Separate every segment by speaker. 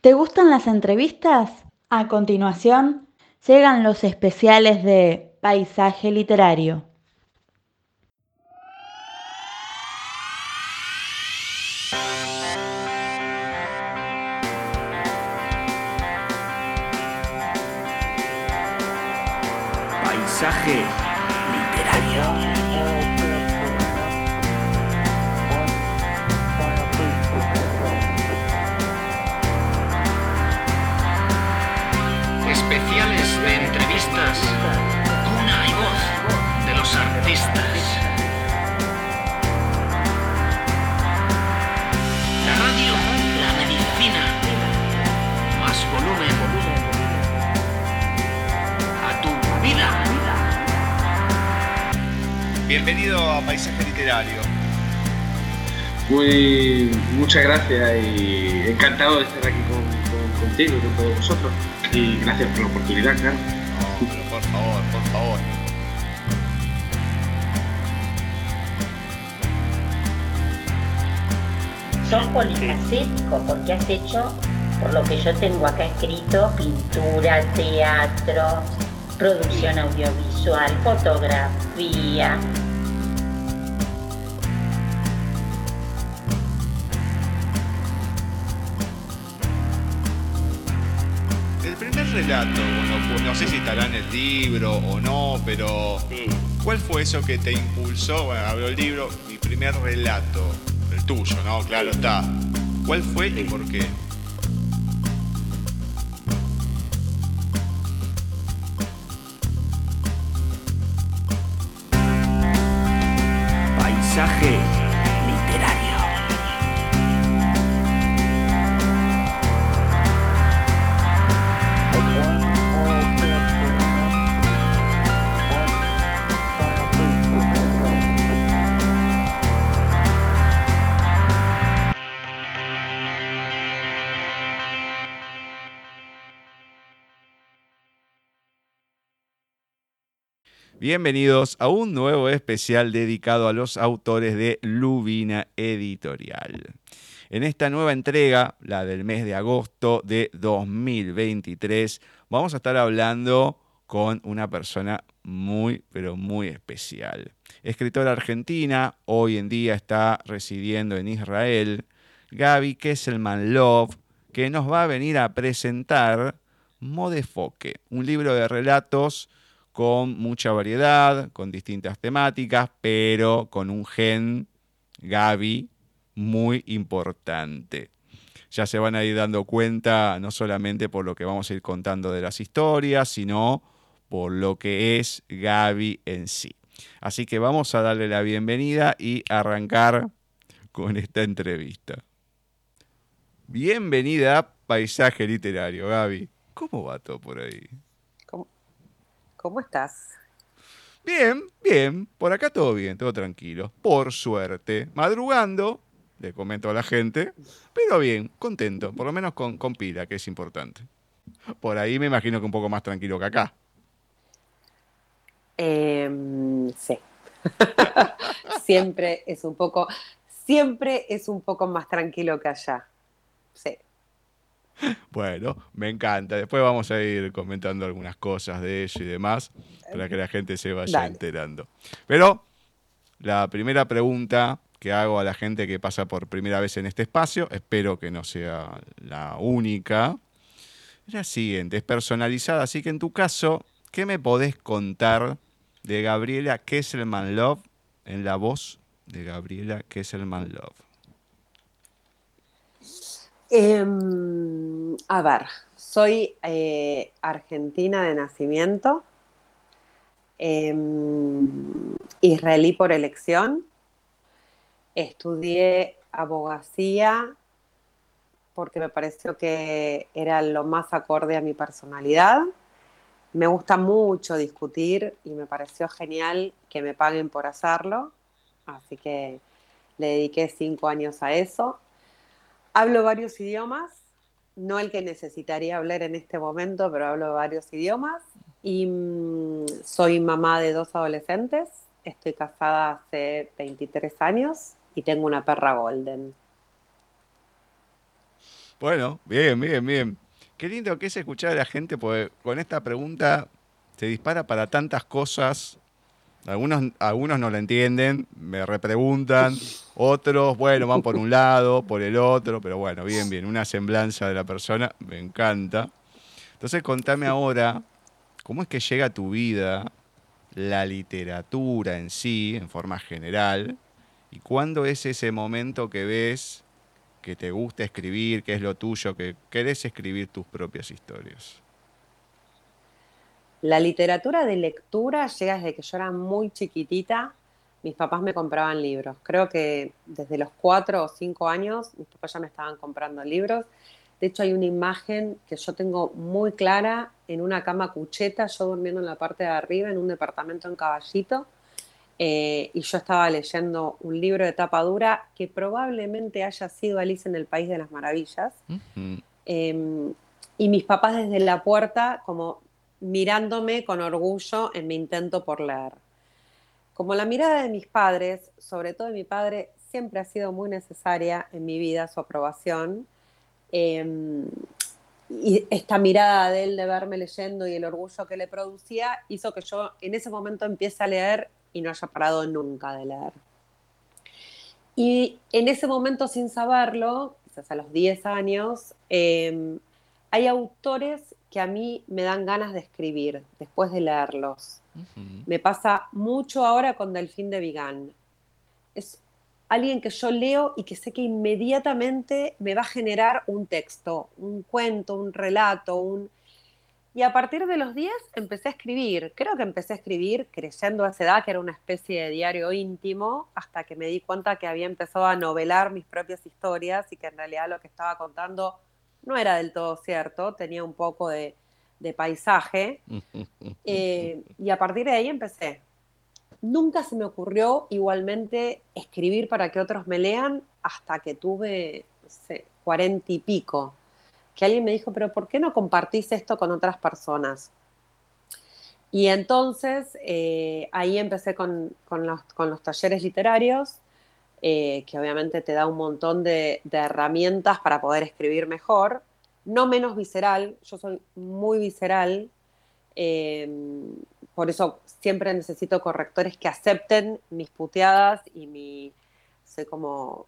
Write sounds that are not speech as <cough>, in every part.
Speaker 1: ¿Te gustan las entrevistas? A continuación, llegan los especiales de Paisaje Literario.
Speaker 2: Gracias por la oportunidad.
Speaker 3: No, pero por favor, por favor.
Speaker 4: Sos polifacético porque has hecho, por lo que yo tengo acá escrito, pintura, teatro, producción audiovisual, fotografía.
Speaker 3: No sé si estará en el libro o no, pero ¿cuál fue eso que te impulsó? Bueno, abro el libro, mi primer relato, el tuyo, ¿no? Claro está. ¿Cuál fue y por qué? Bienvenidos a un nuevo especial dedicado a los autores de Lubina Editorial. En esta nueva entrega, la del mes de agosto de 2023, vamos a estar hablando con una persona muy, pero muy especial. Escritora argentina, hoy en día está residiendo en Israel, Gaby Kesselman Love, que nos va a venir a presentar Modefoque, un libro de relatos con mucha variedad, con distintas temáticas, pero con un gen Gaby muy importante. Ya se van a ir dando cuenta no solamente por lo que vamos a ir contando de las historias, sino por lo que es Gaby en sí. Así que vamos a darle la bienvenida y arrancar con esta entrevista. Bienvenida Paisaje Literario, Gaby. ¿Cómo va todo por ahí?
Speaker 5: ¿Cómo, estás?
Speaker 3: Bien, bien. Por acá todo bien, todo tranquilo. Por suerte. Madrugando, le comento a la gente, pero bien, contento. Por lo menos con, con pila, que es importante. Por ahí me imagino que un poco más tranquilo que acá.
Speaker 5: Em, sí. <laughs> siempre es un poco, siempre es un poco más tranquilo que allá. Sí. <laughs>
Speaker 3: Bueno, me encanta. Después vamos a ir comentando algunas cosas de eso y demás para que la gente se vaya
Speaker 5: Dale.
Speaker 3: enterando. Pero la primera pregunta que hago a la gente que pasa por primera vez en este espacio, espero que no sea la única, es la siguiente, es personalizada, así que en tu caso, ¿qué me podés contar de Gabriela Kesselman Love en la voz de Gabriela Kesselman Love?
Speaker 5: Em, a ver, soy eh, argentina de nacimiento, em, israelí por elección, estudié abogacía porque me pareció que era lo más acorde a mi personalidad. Me gusta mucho discutir y me pareció genial que me paguen por hacerlo, así que le dediqué cinco años a eso. Hablo varios idiomas, no el que necesitaría hablar en este momento, pero hablo varios idiomas. Y mm, soy mamá de dos adolescentes, estoy casada hace 23 años y tengo una perra golden.
Speaker 3: Bueno, bien, bien, bien. Qué lindo que es escuchar a la gente, porque con esta pregunta se dispara para tantas cosas. Algunos, algunos no la entienden, me repreguntan. Otros, bueno, van por un lado, por el otro, pero bueno, bien, bien. Una semblanza de la persona, me encanta. Entonces, contame ahora, ¿cómo es que llega a tu vida la literatura en sí, en forma general? ¿Y cuándo es ese momento que ves que te gusta escribir, que es lo tuyo, que querés escribir tus propias historias?
Speaker 5: La literatura de lectura llega desde que yo era muy chiquitita. Mis papás me compraban libros. Creo que desde los cuatro o cinco años mis papás ya me estaban comprando libros. De hecho, hay una imagen que yo tengo muy clara en una cama cucheta, yo durmiendo en la parte de arriba, en un departamento en Caballito, eh, y yo estaba leyendo un libro de tapa dura que probablemente haya sido Alice en el País de las Maravillas. Em, y mis papás desde la puerta, como mirándome con orgullo en mi intento por leer. Como la mirada de mis padres, sobre todo de mi padre, siempre ha sido muy necesaria en mi vida, su aprobación. Em, y esta mirada de él de verme leyendo y el orgullo que le producía hizo que yo en ese momento empiece a leer y no haya parado nunca de leer. Y en ese momento, sin saberlo, quizás a los 10 años, em, hay autores que a mí me dan ganas de escribir después de leerlos. Me pasa mucho ahora con Delfín de Vigan. Es alguien que yo leo y que sé que inmediatamente me va a generar un texto, un cuento, un relato, un y a partir de los 10 empecé a escribir. Creo que empecé a escribir creyendo a esa edad que era una especie de diario íntimo, hasta que me di cuenta que había empezado a novelar mis propias historias y que en realidad lo que estaba contando no era del todo cierto, tenía un poco de, paisaje. <laughs> Eh, y a partir de ahí empecé. Nunca se me ocurrió igualmente escribir para que otros me lean hasta que tuve, no sé, cuarenta y pico que alguien me dijo, pero ¿por qué no compartís esto con otras personas? Y entonces eh, ahí empecé con, los, talleres literarios, eh, que obviamente te da un montón de, herramientas para poder escribir mejor, no menos visceral, yo soy muy visceral, em, por eso siempre necesito correctores que acepten mis puteadas y mi, sé como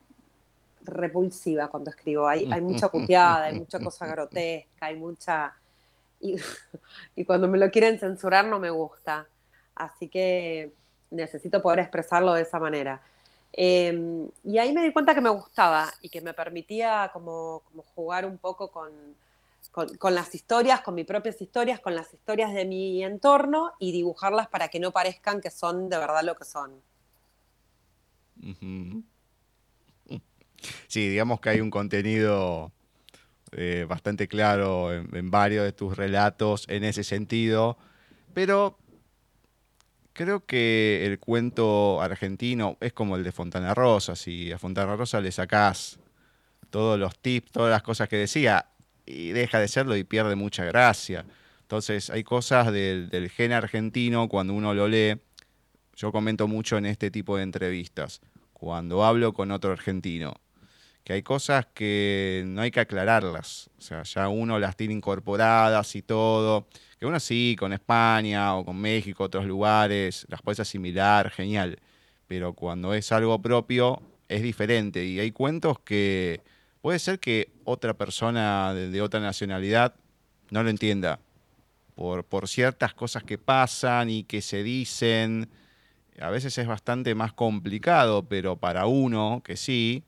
Speaker 5: repulsiva cuando escribo. Hay mucha puteada, hay mucha cosa grotesca, hay mucha... <laughs> Y, cuando me lo quieren censurar no me gusta. Así que necesito poder expresarlo de esa manera. Em, y ahí me di cuenta que me gustaba y que me permitía como, jugar un poco con, con, las historias, con mis propias historias, con las historias de mi entorno y dibujarlas para que no parezcan que son de verdad lo que son.
Speaker 3: Sí, digamos que hay un contenido eh, bastante claro en, varios de tus relatos en ese sentido, pero creo que el cuento argentino es como el de Fontana Rosa. Si a Fontana Rosa le sacás todos los tips, todas las cosas que decía, y deja de serlo y pierde mucha gracia. Entonces hay cosas del, del gen argentino cuando uno lo lee. Yo comento mucho en este tipo de entrevistas. Cuando hablo con otro argentino que hay cosas que no hay que aclararlas. O sea, ya uno las tiene incorporadas y todo. Que uno sí, con España o con México, otros lugares, las puedes asimilar, genial. Pero cuando es algo propio, es diferente. Y hay cuentos que puede ser que otra persona de, otra nacionalidad no lo entienda. Por, por ciertas cosas que pasan y que se dicen. A veces es bastante más complicado, pero para uno que sí,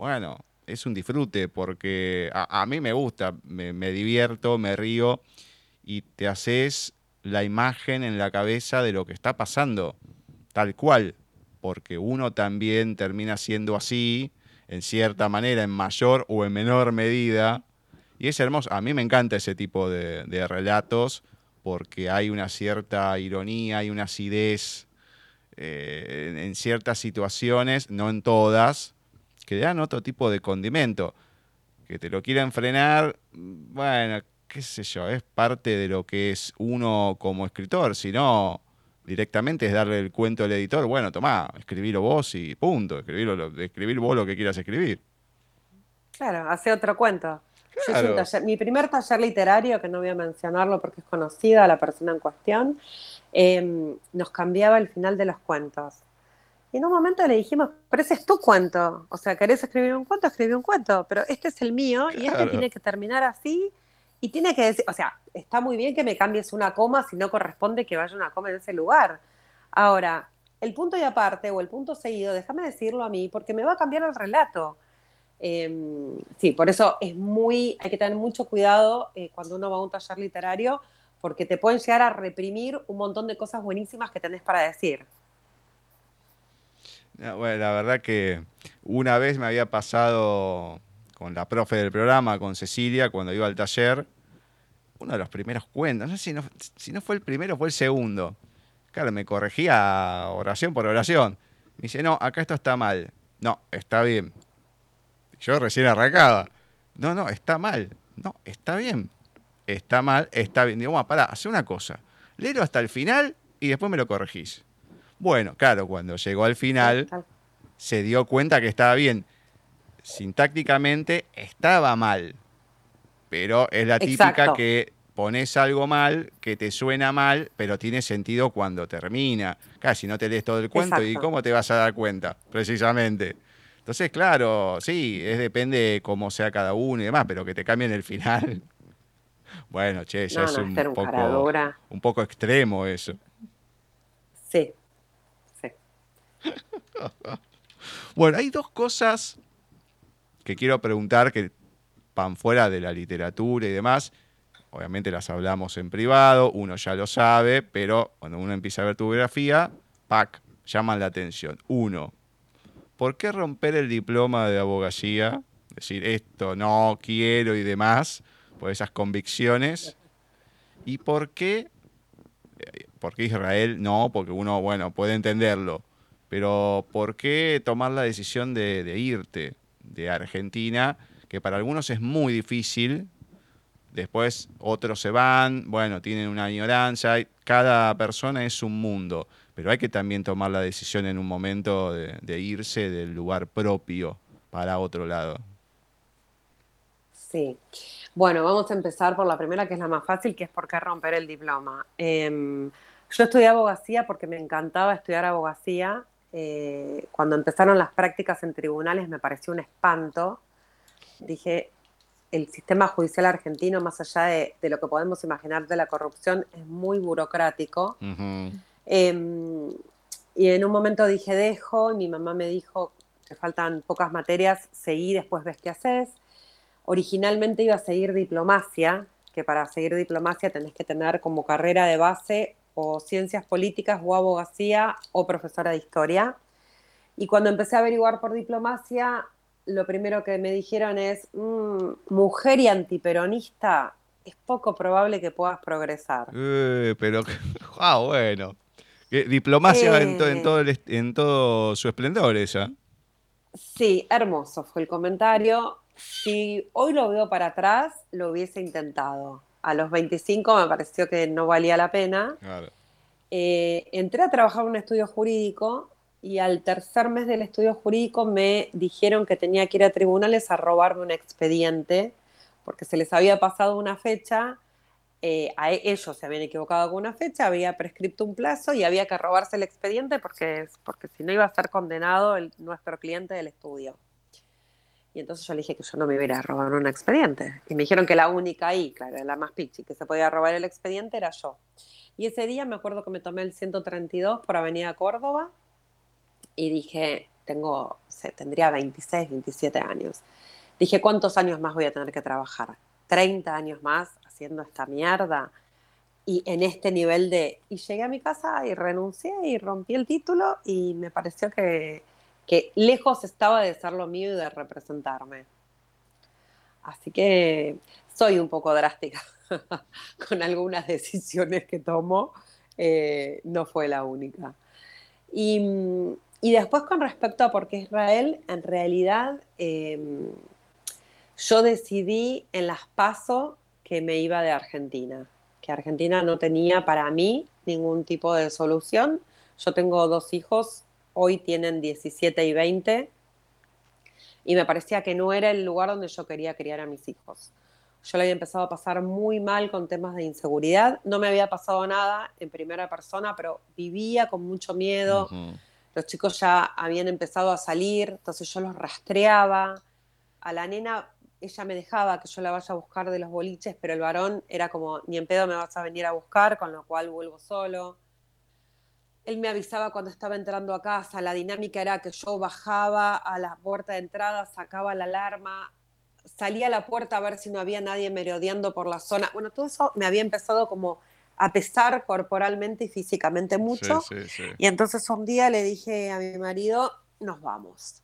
Speaker 3: bueno, es un disfrute porque a, mí me gusta, me, divierto, me río y te haces la imagen en la cabeza de lo que está pasando, tal cual, porque uno también termina siendo así, en cierta manera, en mayor o en menor medida, y es hermoso. A mí me encanta ese tipo de, relatos porque hay una cierta ironía, hay una acidez eh, en ciertas situaciones, no en todas, que le dan otro tipo de condimento. Que te lo quieran frenar, bueno, qué sé yo, es parte de lo que es uno como escritor, si no, directamente es darle el cuento al editor, bueno, tomá, escribilo vos y punto, escribilo, escribir vos lo que quieras escribir.
Speaker 5: Claro, hace otro cuento. Yo taller- mi primer taller literario, que no voy a mencionarlo porque es conocida la persona en cuestión, eh, nos cambiaba el final de los cuentos. Y en un momento le dijimos, pero ese es tu cuento. O sea, ¿querés escribir un cuento? Escribí un cuento. Pero este es el mío y este tiene que terminar así. Y tiene que decir, o sea, está muy bien que me cambies una coma si no corresponde que vaya una coma en ese lugar. Ahora, el punto y aparte o el punto seguido, déjame decirlo a mí porque me va a cambiar el relato. Eh, sí, por eso es muy, hay que tener mucho cuidado eh, cuando uno va a un taller literario, porque te pueden llegar a reprimir un montón de cosas buenísimas que tenés para decir.
Speaker 3: No, bueno, la verdad que una vez me había pasado con la profe del programa, con Cecilia, cuando iba al taller, uno de los primeros cuentos, no sé si no, si no fue el primero, fue el segundo. Claro, me corregía oración por oración. Me dice, no, acá esto está mal. No, está bien. Yo recién arrancaba. No, no, está mal. No, está bien. Está mal, está bien. Digo, bueno, pará, hace una cosa. Léelo hasta el final y después me lo corregís. Bueno, claro, cuando llegó al final, se dio cuenta que estaba bien. Sintácticamente estaba mal. Pero es la típica
Speaker 5: Exacto.
Speaker 3: que pones algo mal, que te suena mal, pero tiene sentido cuando termina. Casi no te lees todo el cuento y cómo te vas a dar cuenta, precisamente. Entonces, claro, sí, es depende de cómo sea cada uno y demás, pero que te cambien el final. <laughs> Bueno, che, ya
Speaker 5: No,
Speaker 3: es un poco, un poco extremo eso.
Speaker 5: Sí. <laughs>
Speaker 3: Bueno, hay dos cosas que quiero preguntar que van fuera de la literatura y demás. Obviamente las hablamos en privado, uno ya lo sabe, pero cuando uno empieza a ver tu biografía, ¡pac! llaman la atención. Uno, ¿por qué romper el diploma de abogacía? Decir esto no quiero y demás, por esas convicciones. ¿Y por qué? eh, ¿Por qué Israel? No, porque uno, bueno, puede entenderlo. Pero ¿por qué tomar la decisión de, irte de Argentina? Que para algunos es muy difícil. Después otros se van, bueno, tienen una y Cada persona es un mundo. Pero hay que también tomar la decisión en un momento de, de irse del lugar propio para otro lado.
Speaker 5: Sí. Bueno, vamos a empezar por la primera, que es la más fácil, que es por qué romper el diploma. Em, yo estudié abogacía porque me encantaba estudiar abogacía. Eh, cuando empezaron las prácticas en tribunales me pareció un espanto. Dije, el sistema judicial argentino, más allá de, de lo que podemos imaginar de la corrupción, es muy burocrático. Em, y en un momento dije, dejo, y mi mamá me dijo, te faltan pocas materias, seguí, después ves qué haces. Originalmente iba a seguir diplomacia, que para seguir diplomacia tenés que tener como carrera de base o ciencias políticas o abogacía o profesora de historia. Y cuando empecé a averiguar por diplomacia, lo primero que me dijeron es, "Mm, mujer y antiperonista, es poco probable que puedas progresar.
Speaker 3: Eh, pero, <laughs> ah, bueno. Diplomacia en, to- en
Speaker 5: Eh.
Speaker 3: todo el est- en todo su esplendor esa.
Speaker 5: Sí, hermoso fue el comentario. Si hoy lo veo para atrás, lo hubiese intentado. A los 25 me pareció que no valía la pena.
Speaker 3: Claro.
Speaker 5: Eh, entré a trabajar en un estudio jurídico y al tercer mes del estudio jurídico me dijeron que tenía que ir a tribunales a robarme un expediente porque se les había pasado una fecha, eh, a e- ellos se habían equivocado con una fecha, había prescripto un plazo y había que robarse el expediente porque, porque si no iba a ser condenado el- nuestro cliente del estudio. Y entonces yo dije que yo no me iba a robar un expediente. Y me dijeron que la única ahí, claro, la más pichi, que se podía robar el expediente era yo. Y ese día me acuerdo que me tomé el 132 por Avenida Córdoba y dije, tengo, no sé, tendría 26, 27 años. Dije, ¿cuántos años más voy a tener que trabajar? 30 años más haciendo esta mierda. Y en este nivel de... Y llegué a mi casa y renuncié y rompí el título y me pareció que, que lejos estaba de ser lo mío y de representarme. Así que soy un poco drástica <laughs> con algunas decisiones que tomo. eh, no fue la única. Y, y después con respecto a por qué Israel, en realidad eh, yo decidí en las PASO que me iba de Argentina, que Argentina no tenía para mí ningún tipo de solución. Yo tengo dos hijos, hoy tienen 17 y 20. y me parecía que no era el lugar donde yo quería criar a mis hijos. Yo le había empezado a pasar muy mal con temas de inseguridad. No me había pasado nada en primera persona, pero vivía con mucho miedo. Los chicos ya habían empezado a salir, entonces yo los rastreaba. A la nena, ella me dejaba que yo la vaya a buscar de los boliches, pero el varón era como, ni en pedo me vas a venir a buscar, con lo cual vuelvo solo. Él me avisaba cuando estaba entrando a casa. La dinámica era que yo bajaba a la puerta de entrada, sacaba la alarma, salía a la puerta a ver si no había nadie merodeando por la zona. Bueno, todo eso me había empezado como a pesar corporalmente y físicamente mucho. Y entonces un día le dije a mi marido, nos vamos.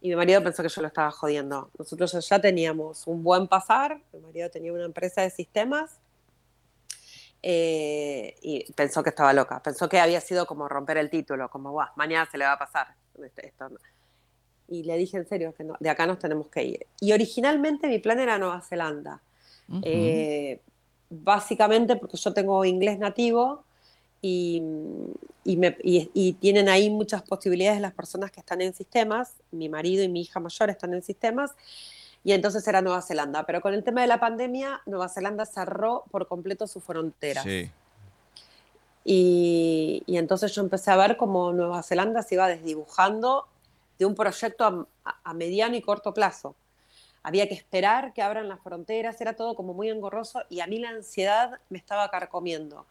Speaker 5: Y mi marido pensó que yo lo estaba jodiendo. Nosotros ya teníamos un buen pasar, mi marido tenía una empresa de sistemas eh, y pensó que estaba loca. Pensó que había sido como romper el título, como, Buah, mañana se le va a pasar. Este, y le dije en serio que de acá nos tenemos que ir. Y originalmente mi plan era Nueva Zelanda. Eh, básicamente porque yo tengo inglés nativo y, y, tienen ahí muchas posibilidades las personas que están en sistemas. Mi marido y mi hija mayor están en sistemas. Y entonces era Nueva Zelanda. Pero con el tema de la pandemia, Nueva Zelanda cerró por completo sus fronteras. Sí. Y, y, entonces yo empecé a ver cómo Nueva Zelanda se iba desdibujando de un proyecto a, mediano y corto plazo. Había que esperar que abran las fronteras, era todo como muy engorroso y a mí la ansiedad me estaba carcomiendo.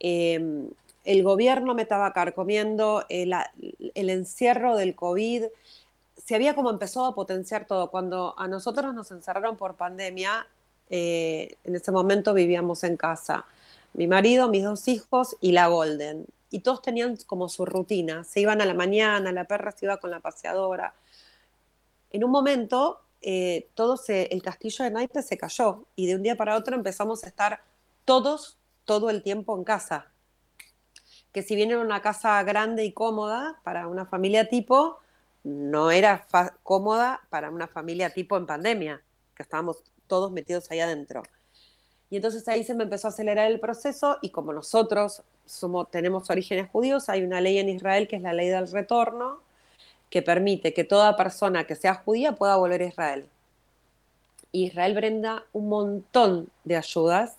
Speaker 5: Em, el gobierno me estaba carcomiendo, el, el encierro del COVID, se había como empezado a potenciar todo. Cuando a nosotros nos encerraron por pandemia, eh, en ese momento vivíamos en casa. Mi marido, mis dos hijos y la Golden. Y todos tenían como su rutina. Se iban a la mañana, la perra se iba con la paseadora. En un momento, eh, todo el castillo de naipes se cayó y de un día para otro empezamos a estar todos, todo el tiempo en casa. Que si bien era una casa grande y cómoda para una familia tipo, no era cómoda para una familia tipo en pandemia, que estábamos todos metidos ahí adentro. Y entonces ahí se me empezó a acelerar el proceso y como nosotros somos, tenemos orígenes judíos, hay una ley en Israel que es la ley del retorno, que permite que toda persona que sea judía pueda volver a Israel. Israel brinda un montón de ayudas,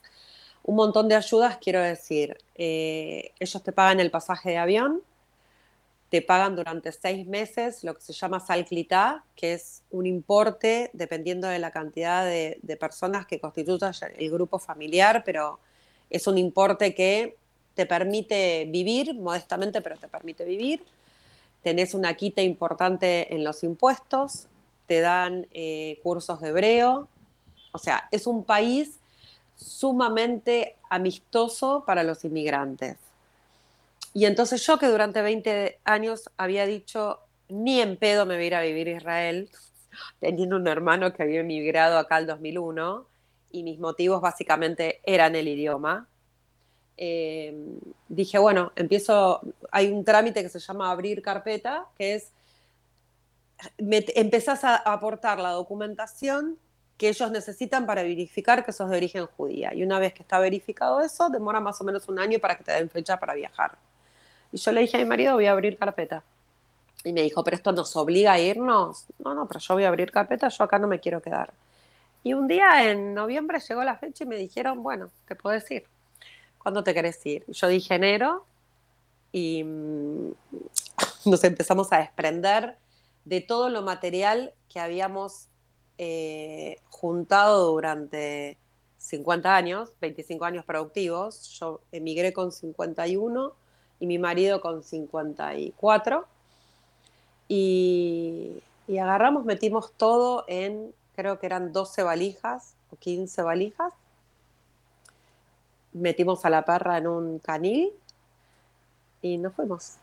Speaker 5: un montón de ayudas, quiero decir, eh, ellos te pagan el pasaje de avión, te pagan durante seis meses lo que se llama salclitá, que es un importe dependiendo de la cantidad de, personas que constituyan el grupo familiar, pero es un importe que te permite vivir, modestamente, pero te permite vivir. Tenés una quita importante en los impuestos, te dan eh, cursos de hebreo. O sea, es un país sumamente amistoso para los inmigrantes. Y entonces yo que durante 20 años había dicho, ni en pedo me voy a ir a vivir a Israel, teniendo un hermano que había emigrado acá al 2001, y mis motivos básicamente eran el idioma. Eh, dije, bueno, empiezo, hay un trámite que se llama abrir carpeta, que es, empezás a aportar la documentación que ellos necesitan para verificar que sos de origen judía. Y una vez que está verificado eso, demora más o menos un año para que te den fecha para viajar. Y yo le dije a mi marido, voy a abrir carpeta. Y me dijo, pero esto nos obliga a irnos. No, no, pero yo voy a abrir carpeta, yo acá no me quiero quedar. Y un día en noviembre llegó la fecha y me dijeron, bueno, te puedo decir, ¿cuándo te querés ir? Yo dije enero y mm, <laughs> nos empezamos a desprender de todo lo material que habíamos eh, juntado durante 50 años, 25 años productivos. Yo emigré con 51 y mi marido con 54. Y, y agarramos, metimos todo en, creo que eran 12 valijas o 15 valijas. Metimos a la perra en un canil y nos fuimos.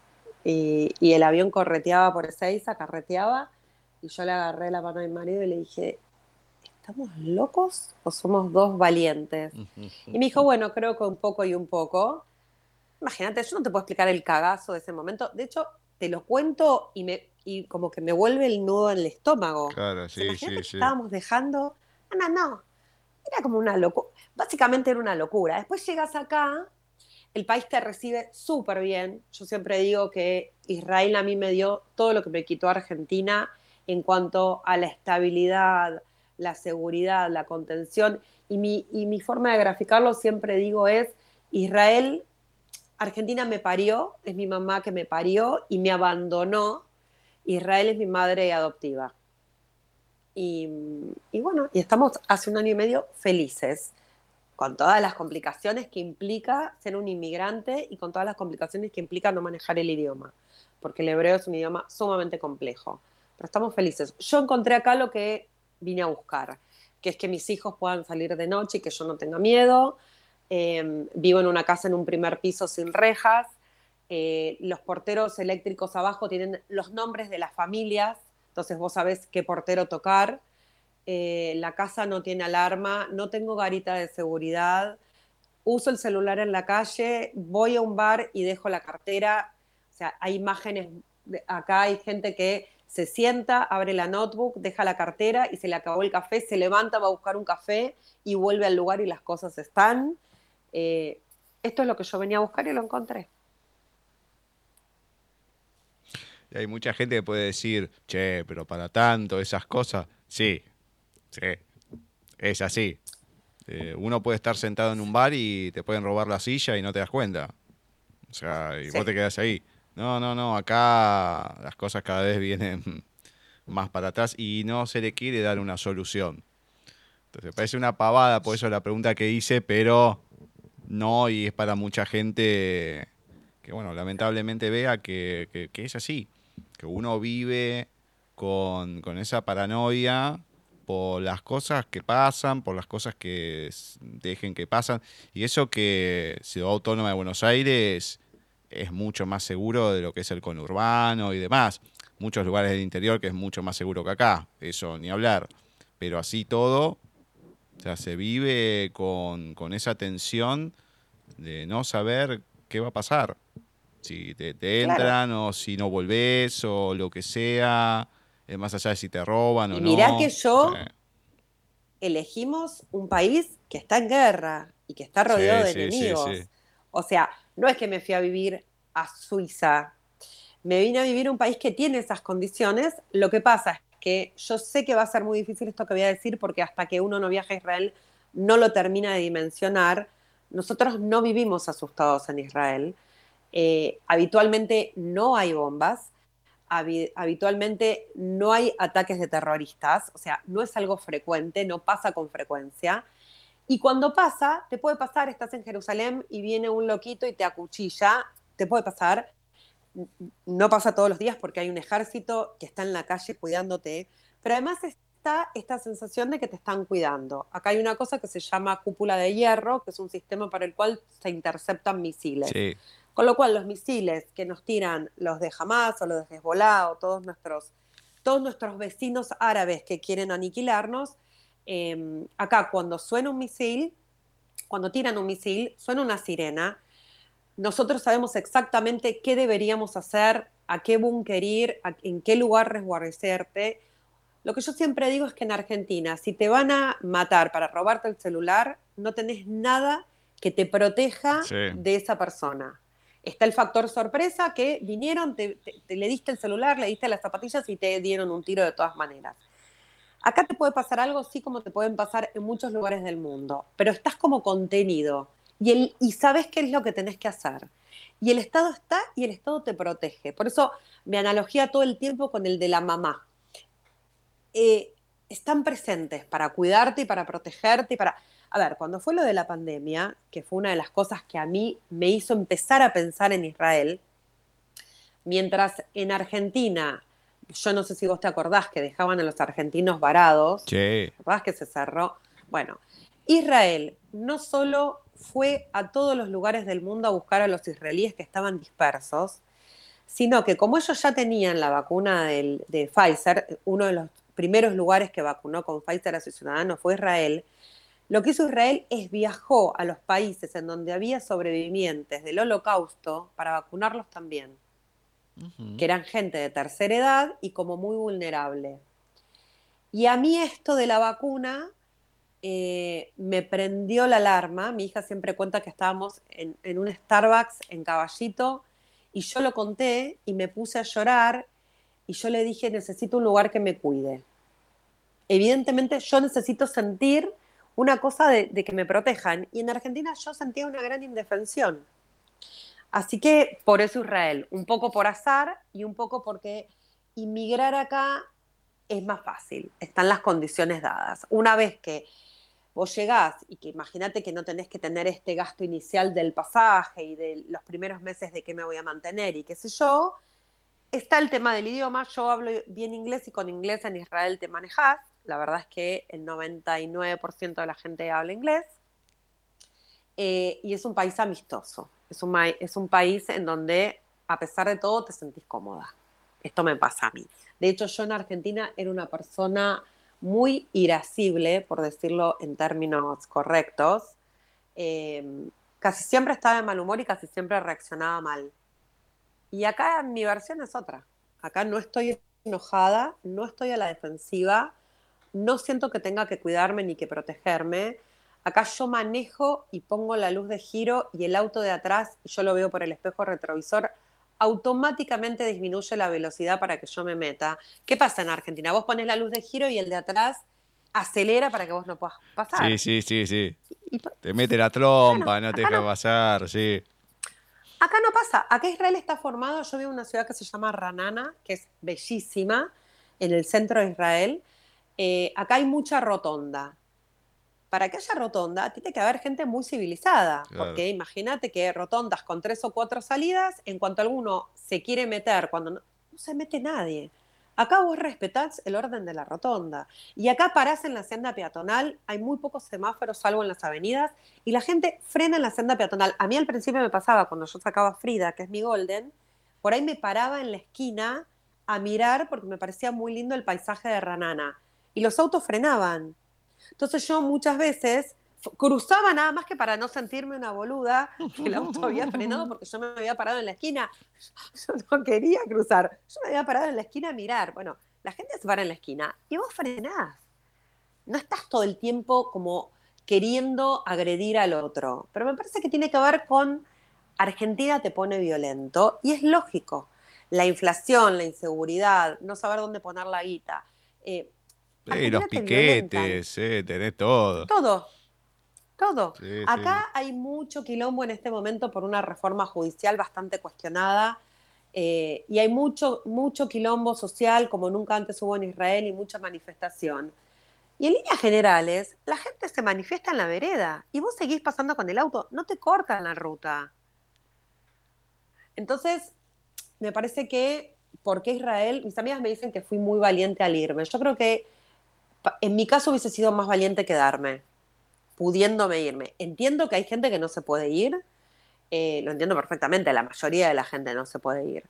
Speaker 5: Y, y el avión correteaba por Ezeiza, carreteaba, y yo le agarré la mano a mi marido y le dije, ¿estamos locos o somos dos valientes? Y me dijo, bueno, creo que un poco y un poco. Imagínate, yo no te puedo explicar el cagazo de ese momento. De hecho, te lo cuento y, me, y como que me vuelve el nudo en el estómago.
Speaker 3: Claro, sí, sí,
Speaker 5: sí. Estábamos dejando. No, no, no. Era como una locura. Básicamente era una locura. Después llegas acá, el país te recibe súper bien. Yo siempre digo que Israel a mí me dio todo lo que me quitó Argentina en cuanto a la estabilidad, la seguridad, la contención. Y mi, y mi forma de graficarlo siempre digo es, Israel, Argentina me parió, es mi mamá que me parió y me abandonó. Israel es mi madre adoptiva. Y, bueno, y estamos hace un año y medio felices con todas las complicaciones que implica ser un inmigrante y con todas las complicaciones que implica no manejar el idioma, porque el hebreo es un idioma sumamente complejo. Pero estamos felices. Yo encontré acá lo que vine a buscar, que es que mis hijos puedan salir de noche y que yo no tenga miedo. Eh, vivo en una casa en un primer piso sin rejas. Eh, los porteros eléctricos abajo tienen los nombres de las familias, entonces vos sabés qué portero tocar. Eh, la casa no tiene alarma, no tengo garita de seguridad, uso el celular en la calle, voy a un bar y dejo la cartera. O sea, hay imágenes, acá hay gente que se sienta, abre la notebook, deja la cartera y se le acabó el café, se levanta, va a buscar un café y vuelve al lugar y las cosas están. Eh, esto es lo que yo venía a buscar y lo encontré.
Speaker 3: hay mucha gente que puede decir, che, pero para tanto, esas cosas. Sí, Sí, es así. Eh, uno puede estar sentado en un bar y te pueden robar la silla y no te das cuenta. O sea, y vos te quedas ahí. No, no, no, acá las cosas cada vez vienen <laughs> más para atrás y no se le quiere dar una solución. Entonces, parece una pavada, por eso la pregunta que hice, pero no, y es para mucha gente que, bueno, lamentablemente vea que, que, es así, que uno vive con, con esa paranoia por las cosas que pasan, por las cosas que dejen que pasan. Y eso que Ciudad Autónoma de Buenos Aires es mucho más seguro de lo que es el conurbano y demás. Muchos lugares del interior que es mucho más seguro que acá, eso ni hablar. Pero así todo, o sea, se vive con, con esa tensión de no saber qué va a pasar. Si te, entran o si no volvés o lo que sea más allá de si te roban o no.
Speaker 5: Mirá que yo elegimos un país que está en guerra y que está rodeado de enemigos. o sea, no es que me fui a vivir a Suiza, me vine a vivir a un país que tiene esas condiciones. Lo que pasa es que yo sé que va a ser muy difícil esto que voy a decir porque hasta que uno no viaja a Israel no lo termina de dimensionar. Nosotros no vivimos asustados en Israel. Eh, habitualmente no hay bombas habitualmente no hay ataques de terroristas, o sea, no es algo frecuente, no pasa con frecuencia. Y cuando pasa, te puede pasar, estás en Jerusalén y viene un loquito y te acuchilla, te puede pasar. No pasa todos los días porque hay un ejército que está en la calle cuidándote, pero además está esta sensación de que te están cuidando. Acá hay una cosa que se llama cúpula de hierro, que es un sistema para el cual se interceptan misiles. Sí. Con lo cual, los misiles que nos tiran los de Hamas o los de Hezbollah o todos nuestros, todos nuestros vecinos árabes que quieren aniquilarnos, em, acá cuando suena un misil, cuando tiran un misil, suena una sirena, nosotros sabemos exactamente qué deberíamos hacer, a qué búnker ir, en qué lugar resguardecerte. Lo que yo siempre digo es que en Argentina, si te van a matar para robarte el celular, no tenés nada que te proteja de esa persona. Está el factor sorpresa que vinieron, te, le diste el celular, le diste las zapatillas y te dieron un tiro de todas maneras. Acá te puede pasar algo, sí, como te pueden pasar en muchos lugares del mundo, pero estás como contenido y, el, y sabes qué es lo que tenés que hacer. Y el Estado está y el Estado te protege. Por eso me analogía todo el tiempo con el de la mamá. Eh, están presentes para cuidarte y para protegerte y para a ver, cuando fue lo de la pandemia, que fue una de las cosas que a mí me hizo empezar a pensar en Israel, mientras en Argentina, yo no sé si vos te acordás que dejaban a los argentinos varados, sí. ¿verdad? Que se cerró. Bueno, Israel no solo fue a todos los lugares del mundo a buscar a los israelíes que estaban dispersos, sino que como ellos ya tenían la vacuna de Pfizer, uno de los primeros lugares que vacunó con Pfizer a sus ciudadanos fue Israel, lo que hizo Israel es viajó a los países en donde había sobrevivientes del holocausto para vacunarlos también, que eran gente de tercera edad y como muy vulnerable. Y a mí esto de la vacuna eh, me prendió la alarma. Mi hija siempre cuenta que estábamos en, un Starbucks en Caballito y yo lo conté y me puse a llorar y yo le dije, necesito un lugar que me cuide. Evidentemente yo necesito sentir una cosa de, de que me protejan. Y en Argentina yo sentía una gran indefensión. Así que por eso Israel, un poco por azar y un poco porque inmigrar acá es más fácil, están las condiciones dadas. Una vez que vos llegás y que imagínate que no tenés que tener este gasto inicial del pasaje y de los primeros meses de qué me voy a mantener y qué sé yo, está el tema del idioma. Yo hablo bien inglés y con inglés en Israel te manejas. La verdad es que el 99% de la gente habla inglés. Eh, y es un país amistoso. Es un, es un país en donde, a pesar de todo, te sentís cómoda. Esto me pasa a mí. De hecho, yo en Argentina era una persona muy irascible, por decirlo en términos correctos. Eh, casi siempre estaba de mal humor y casi siempre reaccionaba mal. Y acá mi versión es otra. Acá no estoy enojada, no estoy a la defensiva, no siento que tenga que cuidarme ni que protegerme. Acá yo manejo y pongo la luz de giro y el auto de atrás, yo lo veo por el espejo retrovisor, automáticamente disminuye la velocidad para que yo me meta. ¿Qué pasa en Argentina? Vos pones la luz de giro y el de atrás acelera para que vos no puedas pasar.
Speaker 3: Sí, sí, sí, sí. te mete la trompa, no te deja pasar, sí.
Speaker 5: Acá no pasa. Acá Israel está formado. Yo vivo en una ciudad que se llama Ranana, que es bellísima, en el centro de Israel. Eh, acá hay mucha rotonda para que haya rotonda, tiene que haber gente muy civilizada, porque imagínate que rotondas con tres o cuatro salidas, en cuanto alguno se quiere meter, cuando no, se mete nadie. Acá vos respetás el orden de la rotonda. Y acá parás en la senda peatonal, hay muy pocos semáforos, salvo en las avenidas, y la gente frena en la senda peatonal. A mí al principio me pasaba, cuando yo sacaba Frida, que es mi Golden, por ahí me paraba en la esquina a mirar porque me parecía muy lindo el paisaje de Ranana. Y los autos frenaban. Entonces yo muchas veces cruzaba nada más que para no sentirme una boluda, que el auto había frenado porque yo me había parado en la esquina. <laughs> Yo no quería cruzar, yo me había parado en la esquina a mirar. Bueno, la gente se para en la esquina y vos frenás. No estás todo el tiempo como queriendo agredir al otro. Pero me parece que tiene que ver con Argentina te pone violento y es lógico. La inflación, la inseguridad, no saber dónde poner la guita. Eh,
Speaker 3: Sí, los piquetes, tenés todo.
Speaker 5: Todo, todo. Acá hay mucho quilombo en este momento por una reforma judicial bastante cuestionada eh, y hay mucho, mucho quilombo social como nunca antes hubo en Israel y mucha manifestación. Y en líneas generales, la gente se manifiesta en la vereda y vos seguís pasando con el auto, no te cortan la ruta. Entonces, me parece que, ¿por qué Israel? Mis amigas me dicen que fui muy valiente al irme. Yo creo que en mi caso hubiese sido más valiente quedarme, pudiéndome irme. Entiendo que hay gente que no se puede ir, eh, lo entiendo perfectamente, la mayoría de la gente no se puede ir.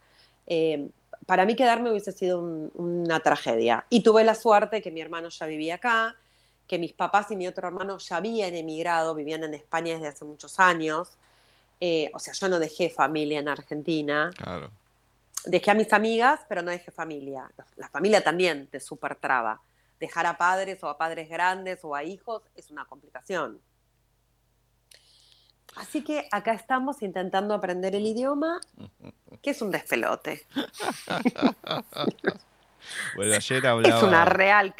Speaker 5: Eh, para mí quedarme hubiese sido una tragedia. Y tuve la suerte que mi hermano ya vivía acá, que mis papás y mi otro hermano ya habían emigrado, vivían en España desde hace muchos años. Eh, o sea, yo no dejé familia en Argentina.
Speaker 3: Claro.
Speaker 5: Dejé a mis amigas, pero no dejé familia. La familia también te super traba dejar a padres o a padres grandes o a hijos es una complicación. Así que acá estamos intentando aprender el idioma, <laughs> que es un despelote. <laughs>
Speaker 3: bueno, ayer hablaba...
Speaker 5: Es una real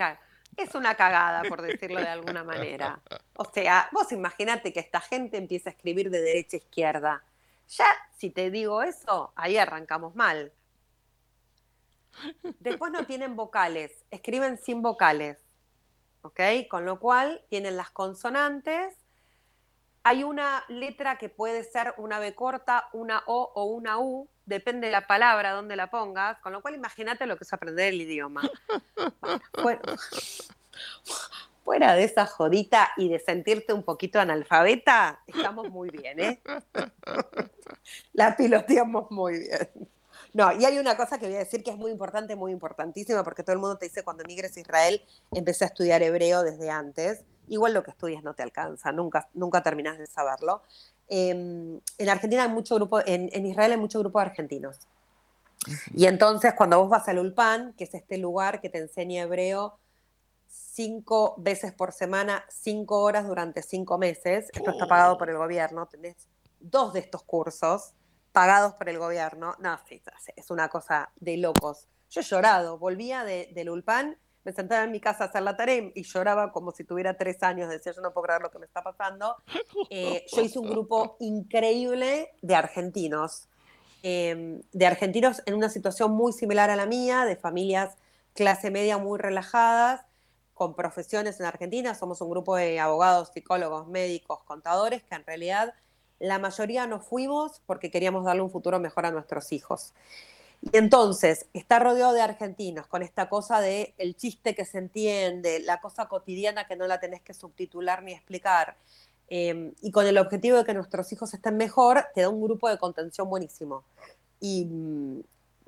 Speaker 5: es una cagada, por decirlo de alguna manera. O sea, vos imaginate que esta gente empieza a escribir de derecha a izquierda. Ya, si te digo eso, ahí arrancamos mal. Después no tienen vocales, escriben sin vocales, ¿ok? Con lo cual tienen las consonantes. Hay una letra que puede ser una B corta, una O o una U, depende de la palabra, donde la pongas, con lo cual imagínate lo que es aprender el idioma. fuera de esa jodita y de sentirte un poquito analfabeta, estamos muy bien, ¿eh? La piloteamos muy bien. No, y hay una cosa que voy a decir que es muy importante, muy importantísima, porque todo el mundo te dice cuando migres a Israel, empecé a estudiar hebreo desde antes. Igual lo que estudias no te alcanza, nunca, nunca terminas de saberlo. Em, en Argentina hay mucho grupo, en, en, Israel hay mucho grupo de argentinos. Y entonces cuando vos vas al Ulpan, que es este lugar que te enseña hebreo cinco veces por semana, cinco horas durante cinco meses, esto está pagado por el gobierno, tenés dos de estos cursos pagados por el gobierno. No, sí, es una cosa de locos. Yo he llorado, volvía de, del Ulpan, me sentaba en mi casa a hacer la tarea y lloraba como si tuviera tres años, decía, yo no puedo creer lo que me está pasando. Eh, yo hice un grupo increíble de argentinos, eh, de argentinos en una situación muy similar a la mía, de familias clase media muy relajadas, con profesiones en Argentina. Somos un grupo de abogados, psicólogos, médicos, contadores, que en realidad la mayoría no fuimos porque queríamos darle un futuro mejor a nuestros hijos. Y entonces, está rodeado de argentinos con esta cosa de el chiste que se entiende, la cosa cotidiana que no la tenés que subtitular ni explicar, eh, y con el objetivo de que nuestros hijos estén mejor, te da un grupo de contención buenísimo. Y mm,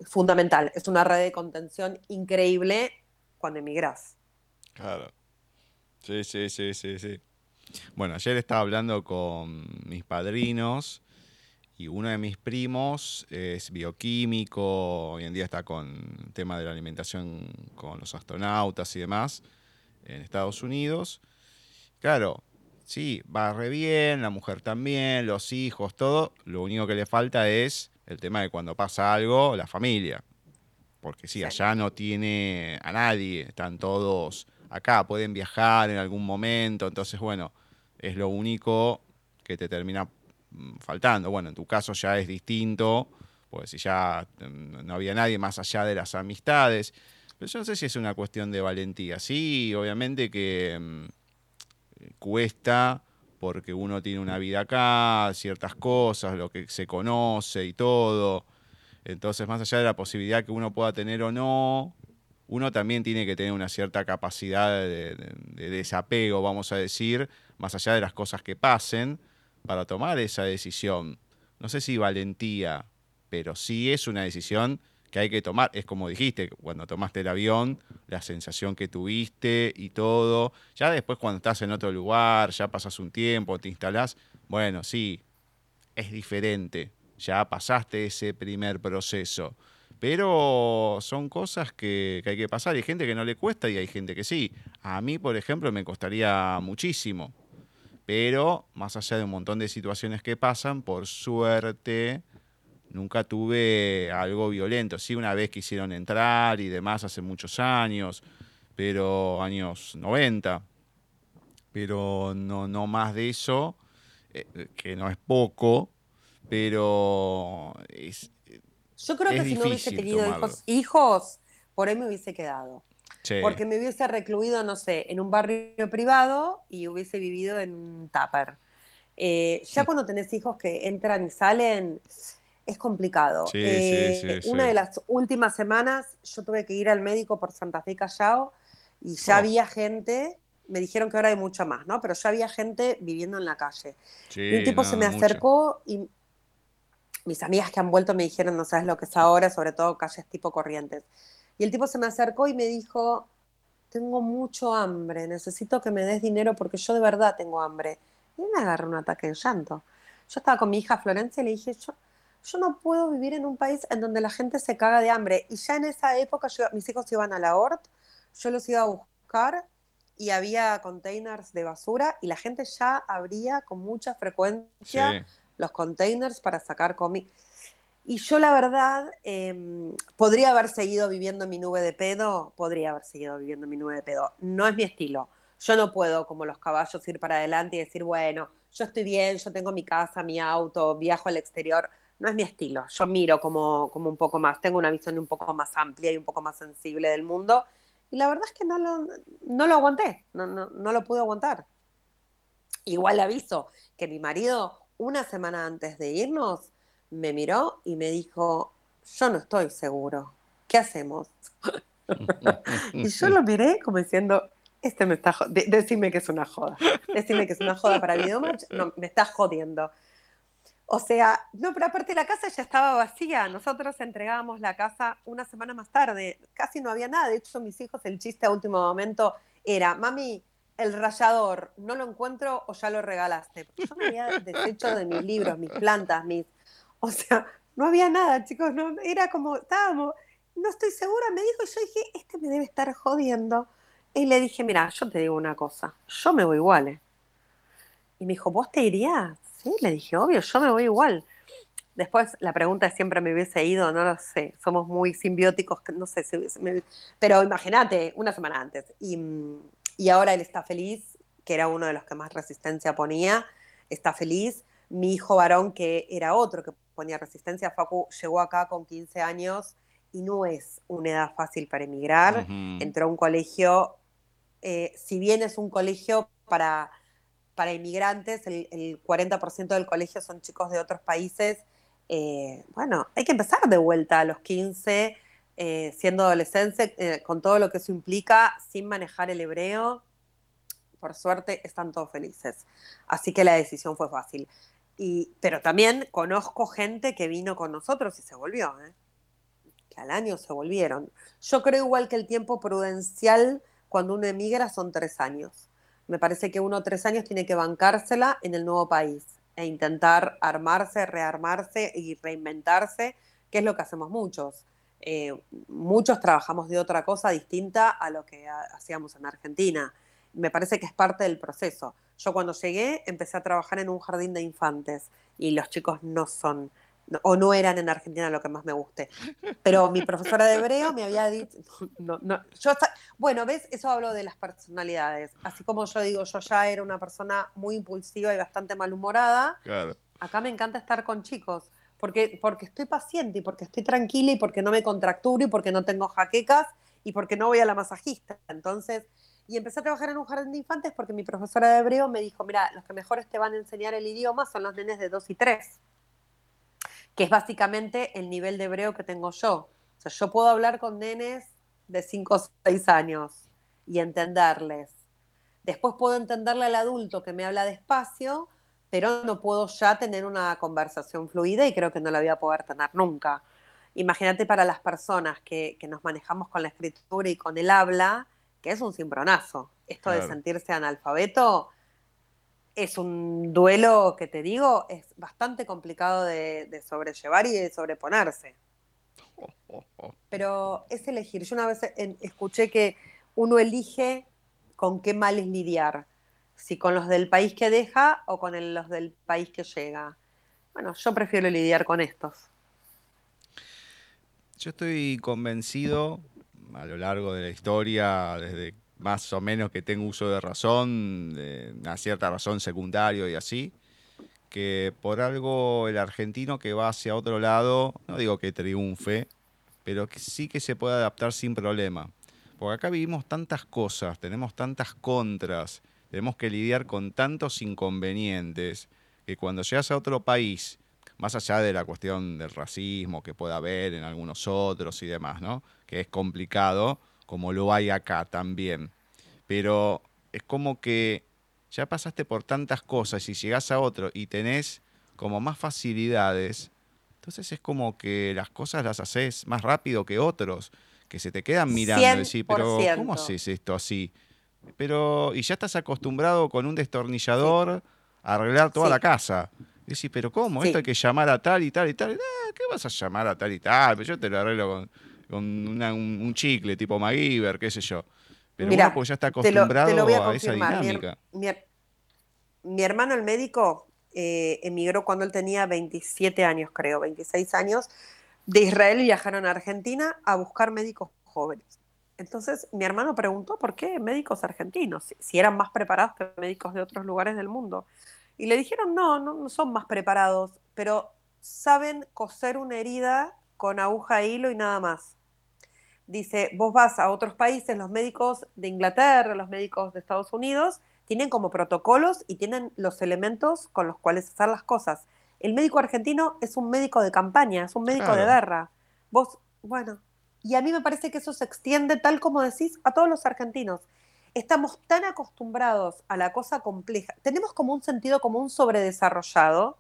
Speaker 5: fundamental, es una red de contención increíble cuando emigrás.
Speaker 3: Claro. Sí, sí, sí, sí, sí. Bueno, ayer estaba hablando con mis padrinos y uno de mis primos es bioquímico, hoy en día está con el tema de la alimentación con los astronautas y demás en Estados Unidos. Claro, sí, va re bien, la mujer también, los hijos, todo. Lo único que le falta es el tema de cuando pasa algo, la familia. Porque sí, allá no tiene a nadie, están todos acá, pueden viajar en algún momento, entonces bueno, es lo único que te termina mm, faltando. Bueno, en tu caso ya es distinto, pues si ya mm, no había nadie más allá de las amistades. Pero yo no sé si es una cuestión de valentía. Sí, obviamente que mm, cuesta porque uno tiene una vida acá, ciertas cosas, lo que se conoce y todo. Entonces, más allá de la posibilidad que uno pueda tener o no, uno también tiene que tener una cierta capacidad de, de, desapego, vamos a decir, más allá de las cosas que pasen, para tomar esa decisión. No sé si valentía, pero sí es una decisión que hay que tomar. Es como dijiste, cuando tomaste el avión, la sensación que tuviste y todo. Ya después cuando estás en otro lugar, ya pasas un tiempo, te instalás, bueno, sí, es diferente. Ya pasaste ese primer proceso. Pero son cosas que, que hay que pasar. Hay gente que no le cuesta y hay gente que sí. A mí, por ejemplo, me costaría muchísimo. Pero más allá de un montón de situaciones que pasan, por suerte, nunca tuve algo violento. Sí, una vez quisieron entrar y demás hace muchos años, pero años 90. Pero no, no más de eso, eh, que no es poco, pero es,
Speaker 5: Yo creo
Speaker 3: es
Speaker 5: que si no hubiese tenido
Speaker 3: tomarlo.
Speaker 5: hijos, hijos, por ahí me hubiese quedado.
Speaker 3: Sí.
Speaker 5: Porque me hubiese recluido, no sé, en un barrio privado y hubiese vivido en un tupper. Eh, ya cuando tenés hijos que entran y salen, es complicado.
Speaker 3: Sí,
Speaker 5: Eh,
Speaker 3: sí, sí,
Speaker 5: una
Speaker 3: sí.
Speaker 5: de las últimas semanas yo tuve que ir al médico por Santa Fe Callao y ya
Speaker 3: Oh.
Speaker 5: había gente, me dijeron que ahora hay mucha más, ¿no? Pero ya había gente viviendo en la calle.
Speaker 3: Sí,
Speaker 5: Y un tipo
Speaker 3: no,
Speaker 5: se me
Speaker 3: mucho.
Speaker 5: acercó y mis amigas que han vuelto me dijeron, no sabes lo que es ahora, sobre todo calles tipo corrientes. Y el tipo se me acercó y me dijo, tengo mucho hambre, necesito que me des dinero porque yo de verdad tengo hambre. Y me agarró un ataque de llanto. Yo estaba con mi hija Florencia y le dije, yo, yo no puedo vivir en un país en donde la gente se caga de hambre. Y ya en esa época yo- mis hijos iban a la HORT, yo los iba a buscar y había containers de basura y la gente ya abría con mucha frecuencia
Speaker 3: Sí.
Speaker 5: los containers para sacar comida. Y yo la verdad, eh, podría haber seguido viviendo en mi nube de pedo, podría haber seguido viviendo en mi nube de pedo. No es mi estilo. Yo no puedo, como los caballos, ir para adelante y decir, bueno, yo estoy bien, yo tengo mi casa, mi auto, viajo al exterior. No es mi estilo. Yo miro como, como un poco más, tengo una visión un poco más amplia y un poco más sensible del mundo. Y la verdad es que no lo, no lo aguanté, no, no, no lo pude aguantar. Igual aviso que mi marido, una semana antes de irnos, me miró y me dijo, yo no estoy seguro, ¿qué hacemos? <laughs> y yo lo miré como diciendo, este me está de- decime que es una joda, decime que es una joda para Videomatch, no, me está jodiendo. O sea, no, pero aparte la casa ya estaba vacía, nosotros entregábamos la casa una semana más tarde, casi no había nada, de hecho mis hijos el chiste a último momento era, mami, el rallador, no lo encuentro o ya lo regalaste. Porque yo me había deshecho de mis libros, mis plantas, mis... <laughs> O sea, no había nada, chicos, no, era como, estábamos, no estoy segura, me dijo, y yo dije, este me debe estar jodiendo. Y le dije, mira, yo te digo una cosa, yo me voy igual. ¿eh". Y me dijo, ¿vos te irías? Sí, le dije, obvio, yo me voy igual. Después la pregunta es siempre me hubiese ido, no lo sé, somos muy simbióticos, no sé si pero imagínate, una semana antes. Y ahora él está feliz, que era uno de los que más resistencia ponía, está feliz. Mi hijo varón, que era otro que ponía resistencia, Facu, llegó acá con 15 años y no es una edad fácil para emigrar.
Speaker 3: Ujú.
Speaker 5: Entró a un colegio, eh, si bien es un colegio para, para inmigrantes, el, el 40% del colegio son chicos de otros países. eh, bueno, hay que empezar de vuelta a los 15, eh, siendo adolescente, con todo lo que eso implica, sin manejar el hebreo. Por suerte, están todos felices. Así que la decisión fue fácil. Y, pero también conozco gente que vino con nosotros y se volvió, ¿eh? que al año se volvieron. Yo creo igual que el tiempo prudencial cuando uno emigra son tres años. Me parece que uno tres años tiene que bancársela en el nuevo país e intentar armarse, rearmarse y reinventarse, que es lo que hacemos muchos. Eh, muchos trabajamos de otra cosa distinta a lo que ha- hacíamos en Argentina. Me parece que es parte del proceso. Yo cuando llegué empecé a trabajar en un jardín de infantes y los chicos no son, o no eran en Argentina lo que más me guste. Pero mi profesora de hebreo me había dicho, <laughs> no, no, yo bueno, ves, eso hablo de las personalidades. Así como yo digo, yo ya era una persona muy impulsiva y bastante malhumorada,
Speaker 3: Claro.
Speaker 5: acá me encanta estar con chicos, porque, porque estoy paciente y porque estoy tranquila y porque no me contracturo y porque no tengo jaquecas y porque no voy a la masajista. Entonces, y empecé a trabajar en un jardín de infantes porque mi profesora de hebreo me dijo, mira, los que mejores te van a enseñar el idioma son los nenes de 2 y 3, que es básicamente el nivel de hebreo que tengo yo. O sea, yo puedo hablar con nenes de 5 o 6 años y entenderles. Después puedo entenderle al adulto que me habla despacio, pero no puedo ya tener una conversación fluida y creo que no la voy a poder tener nunca. Imagínate para las personas que, que nos manejamos con la escritura y con el habla, que es un cimbronazo. Esto de sentirse analfabeto es un duelo que te digo, es bastante complicado de, de sobrellevar y de sobreponerse. Pero es elegir. Yo una vez escuché que uno elige con qué males lidiar, si con los del país que deja o con el- los del país que llega. Bueno, yo prefiero lidiar con estos.
Speaker 3: Yo estoy convencido a lo largo de la historia, desde más o menos que tengo uso de razón, de una cierta razón secundario y así, que por algo el argentino que va hacia otro lado, no digo que triunfe, pero que sí que se puede adaptar sin problema. Porque acá vivimos tantas cosas, tenemos tantas contras, tenemos que lidiar con tantos inconvenientes, que cuando llegas a otro país, más allá de la cuestión del racismo que pueda haber en algunos otros y demás, ¿no? Que es complicado, como lo hay acá también. Pero es como que ya pasaste por tantas cosas y llegás a otro y tenés como más facilidades, entonces es como que las cosas las haces más rápido que otros, que se te quedan mirando y decís, pero ¿cómo
Speaker 5: 100%.
Speaker 3: haces esto así? Pero, y ya estás acostumbrado con un destornillador a arreglar toda
Speaker 5: Sí.
Speaker 3: la casa. Y decís, pero ¿cómo?
Speaker 5: Sí.
Speaker 3: Esto hay que llamar a tal y tal y tal. Ah, ¿Qué vas a llamar a tal y tal? Pero yo te lo arreglo con, con una- un, un chicle tipo MacGyver, qué sé yo. Pero
Speaker 5: Mirá,
Speaker 3: uno pues ya está
Speaker 5: te lo, te
Speaker 3: acostumbrado
Speaker 5: lo a
Speaker 3: a, esa.
Speaker 5: Mi,
Speaker 3: dinámica.
Speaker 5: mi her- mi hermano, el médico, eh, emigró cuando él tenía 27 años, creo, 26 años. De Israel viajaron a Argentina a buscar médicos jóvenes. Entonces, mi hermano preguntó por qué médicos argentinos, si eran más preparados que médicos de otros lugares del mundo. Y le dijeron, no, no, no son más preparados, pero saben coser una herida con aguja e hilo y nada más dice, vos vas a otros países, los médicos de Inglaterra, los médicos de Estados Unidos, tienen como protocolos y tienen los elementos con los cuales hacer las cosas. El médico argentino es un médico de campaña, es un médico de guerra. Vos, bueno, y a mí me parece que eso se extiende, tal como decís, a todos los argentinos. Estamos tan acostumbrados a la cosa compleja, tenemos como un sentido común sobredesarrollado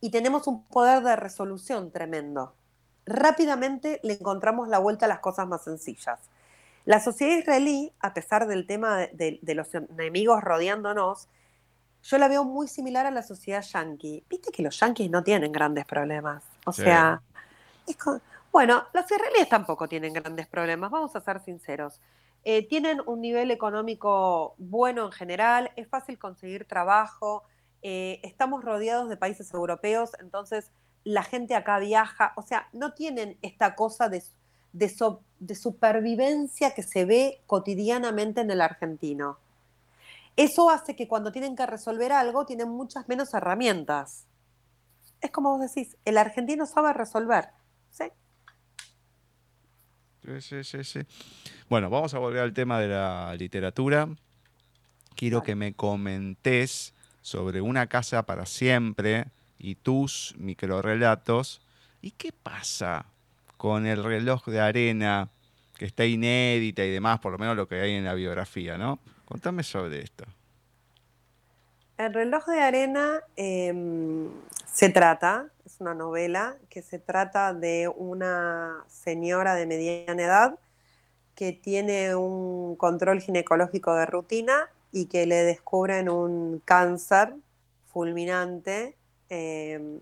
Speaker 5: y tenemos un poder de resolución tremendo rápidamente le encontramos la vuelta a las cosas más sencillas. La sociedad israelí, a pesar del tema de, de- de los enemigos rodeándonos, yo la veo muy similar a la sociedad yanqui. Viste que los yanquis no tienen grandes problemas. O
Speaker 3: Sí.
Speaker 5: sea, es bueno, los israelíes tampoco tienen grandes problemas, vamos a ser sinceros. Eh, tienen un nivel económico bueno en general, es fácil conseguir trabajo, eh, estamos rodeados de países europeos, entonces la gente acá viaja, o sea, no tienen esta cosa de, de supervivencia que se ve cotidianamente en el argentino. Eso hace que cuando tienen que resolver algo tienen muchas menos herramientas. Es como vos decís, el argentino sabe resolver. ¿sí?
Speaker 3: Sí, sí, sí, Bueno, vamos a volver al tema de la literatura. Quiero que me comentes sobre una casa para siempre y tus microrelatos. ¿Y qué pasa con el reloj de arena que está inédita y demás, por lo menos lo que hay en la biografía, ¿no? Contame sobre esto.
Speaker 5: El reloj de arena em, se trata, es una novela que se trata de una señora de mediana edad que tiene un control ginecológico de rutina y que le descubren un cáncer fulminante em,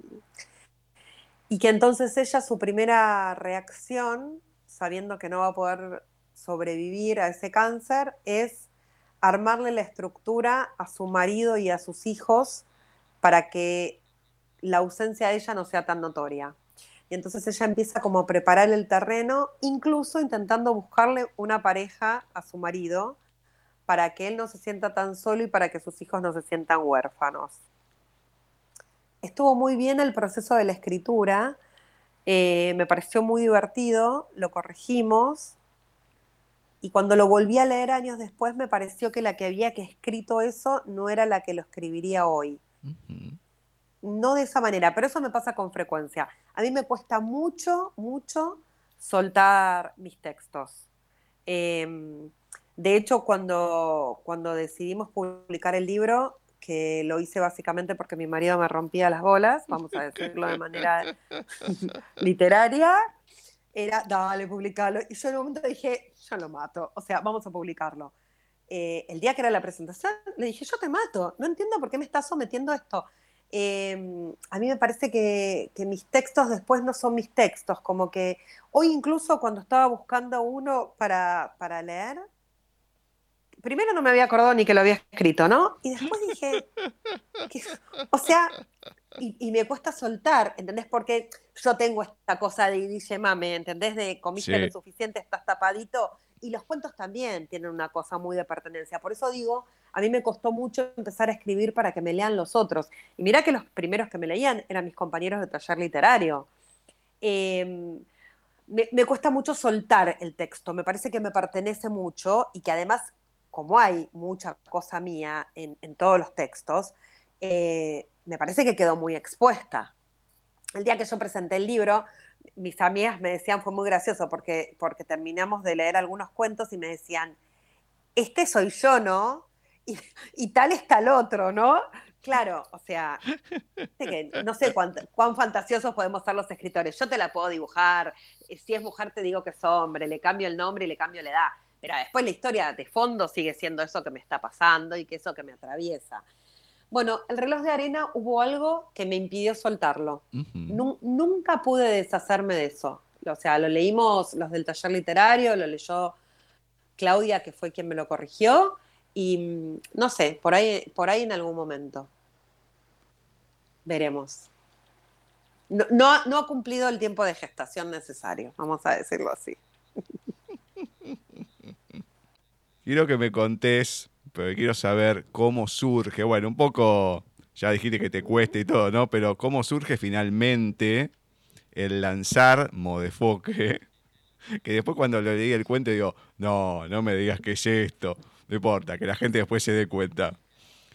Speaker 5: y que entonces ella su primera reacción, sabiendo que no va a poder sobrevivir a ese cáncer, es armarle la estructura a su marido y a sus hijos para que la ausencia de ella no sea tan notoria. Y entonces ella empieza como a preparar el terreno, incluso intentando buscarle una pareja a su marido para que él no se sienta tan solo y para que sus hijos no se sientan huérfanos. Estuvo muy bien el proceso de la escritura, eh, me pareció muy divertido, lo corregimos, y cuando lo volví a leer años después me pareció que la que había que escrito eso no era la que lo escribiría hoy. No de esa manera, pero eso me pasa con frecuencia. A mí me cuesta mucho, mucho soltar mis textos. Em, de hecho, cuando, cuando decidimos publicar el libro, que lo hice básicamente porque mi marido me rompía las bolas, vamos a decirlo de manera <laughs> literaria, era, dale, publicalo. Y yo en un momento dije, yo lo mato, o sea, vamos a publicarlo. Eh, el día que era la presentación, le dije, yo te mato, no entiendo por qué me estás sometiendo esto. Em, a mí me parece que, que, mis textos después no son mis textos, como que hoy incluso cuando estaba buscando uno para, para leer, primero no me había acordado ni que lo había escrito, ¿no? Y después dije, o sea, y, me cuesta soltar, ¿entendés? Porque yo tengo esta cosa de dice mame, ¿entendés? De comiste lo suficiente, estás tapadito. Y los cuentos también tienen una cosa muy de pertenencia. Por eso digo, a mí me costó mucho empezar a escribir para que me lean los otros. Y mira que los primeros que me leían eran mis compañeros de taller literario. Em, me, cuesta mucho soltar el texto, me parece que me pertenece mucho y que además, como hay mucha cosa mía en, en todos los textos, eh, me parece que quedó muy expuesta. El día que yo presenté el libro, mis amigas me decían, fue muy gracioso porque, porque terminamos de leer algunos cuentos y me decían, este soy yo, ¿no? Y, tal está el otro, ¿no? Claro, o sea, no sé cuán, cuán, fantasiosos podemos ser los escritores. Yo te la puedo dibujar, eh, si es mujer te digo que es hombre, le cambio el nombre y le cambio la edad, pero después la historia de fondo sigue siendo eso que me está pasando y que eso que me atraviesa. Bueno, el reloj de arena hubo algo que me impidió soltarlo. nunca pude deshacerme de eso. O sea, lo leímos los del taller literario, lo leyó Claudia, que fue quien me lo corrigió, y mm, no sé, por ahí, por ahí en algún momento. Veremos. No, no, ha cumplido el tiempo de gestación necesario, vamos a decirlo así. <laughs>
Speaker 3: Quiero que me contés pero quiero saber cómo surge, bueno, un poco, ya dijiste que te cuesta y todo, ¿no? Pero cómo surge finalmente el lanzar Modefoque, <laughs> que después cuando le leí el cuento digo, no, no me digas qué es esto, no importa, que la gente después se dé cuenta.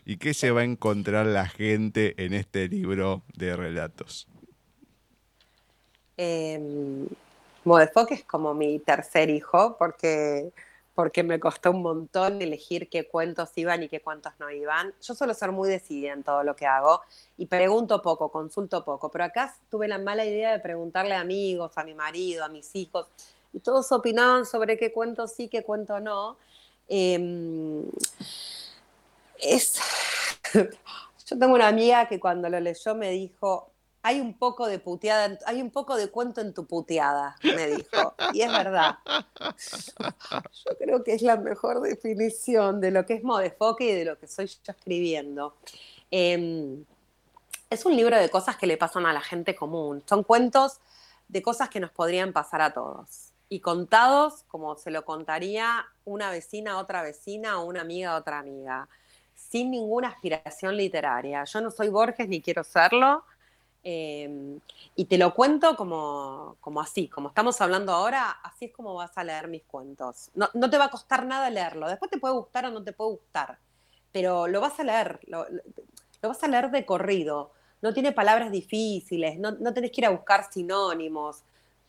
Speaker 3: ¿Y qué se va a encontrar la gente en este libro de relatos?
Speaker 5: Eh, es como mi tercer hijo, porque porque me costó un montón elegir qué cuentos iban y qué cuentos no iban. Yo suelo ser muy decidida en todo lo que hago y pregunto poco, consulto poco, pero acá tuve la mala idea de preguntarle a amigos, a mi marido, a mis hijos, y todos opinaban sobre qué cuento sí, qué cuento no. Em, es... <laughs> Yo tengo una amiga que cuando lo leyó me dijo, hay un poco de puteada, hay un poco de cuento en tu puteada, me dijo. Y es verdad. <laughs> Yo creo que es la mejor definición de lo que es Modefoque y de lo que soy yo escribiendo. Em, es un libro de cosas que le pasan a la gente común. Son cuentos de cosas que nos podrían pasar a todos. Y contados como se lo contaría una vecina a otra vecina o una amiga a otra amiga. Sin ninguna aspiración literaria. Yo no soy Borges ni quiero serlo Em, y te lo cuento como, como, así, como estamos hablando ahora, así es como vas a leer mis cuentos. No, no, te va a costar nada leerlo. Después te puede gustar o no te puede gustar, pero lo vas a leer, lo, lo vas a leer de corrido. No tiene palabras difíciles, no, no tenés que ir a buscar sinónimos.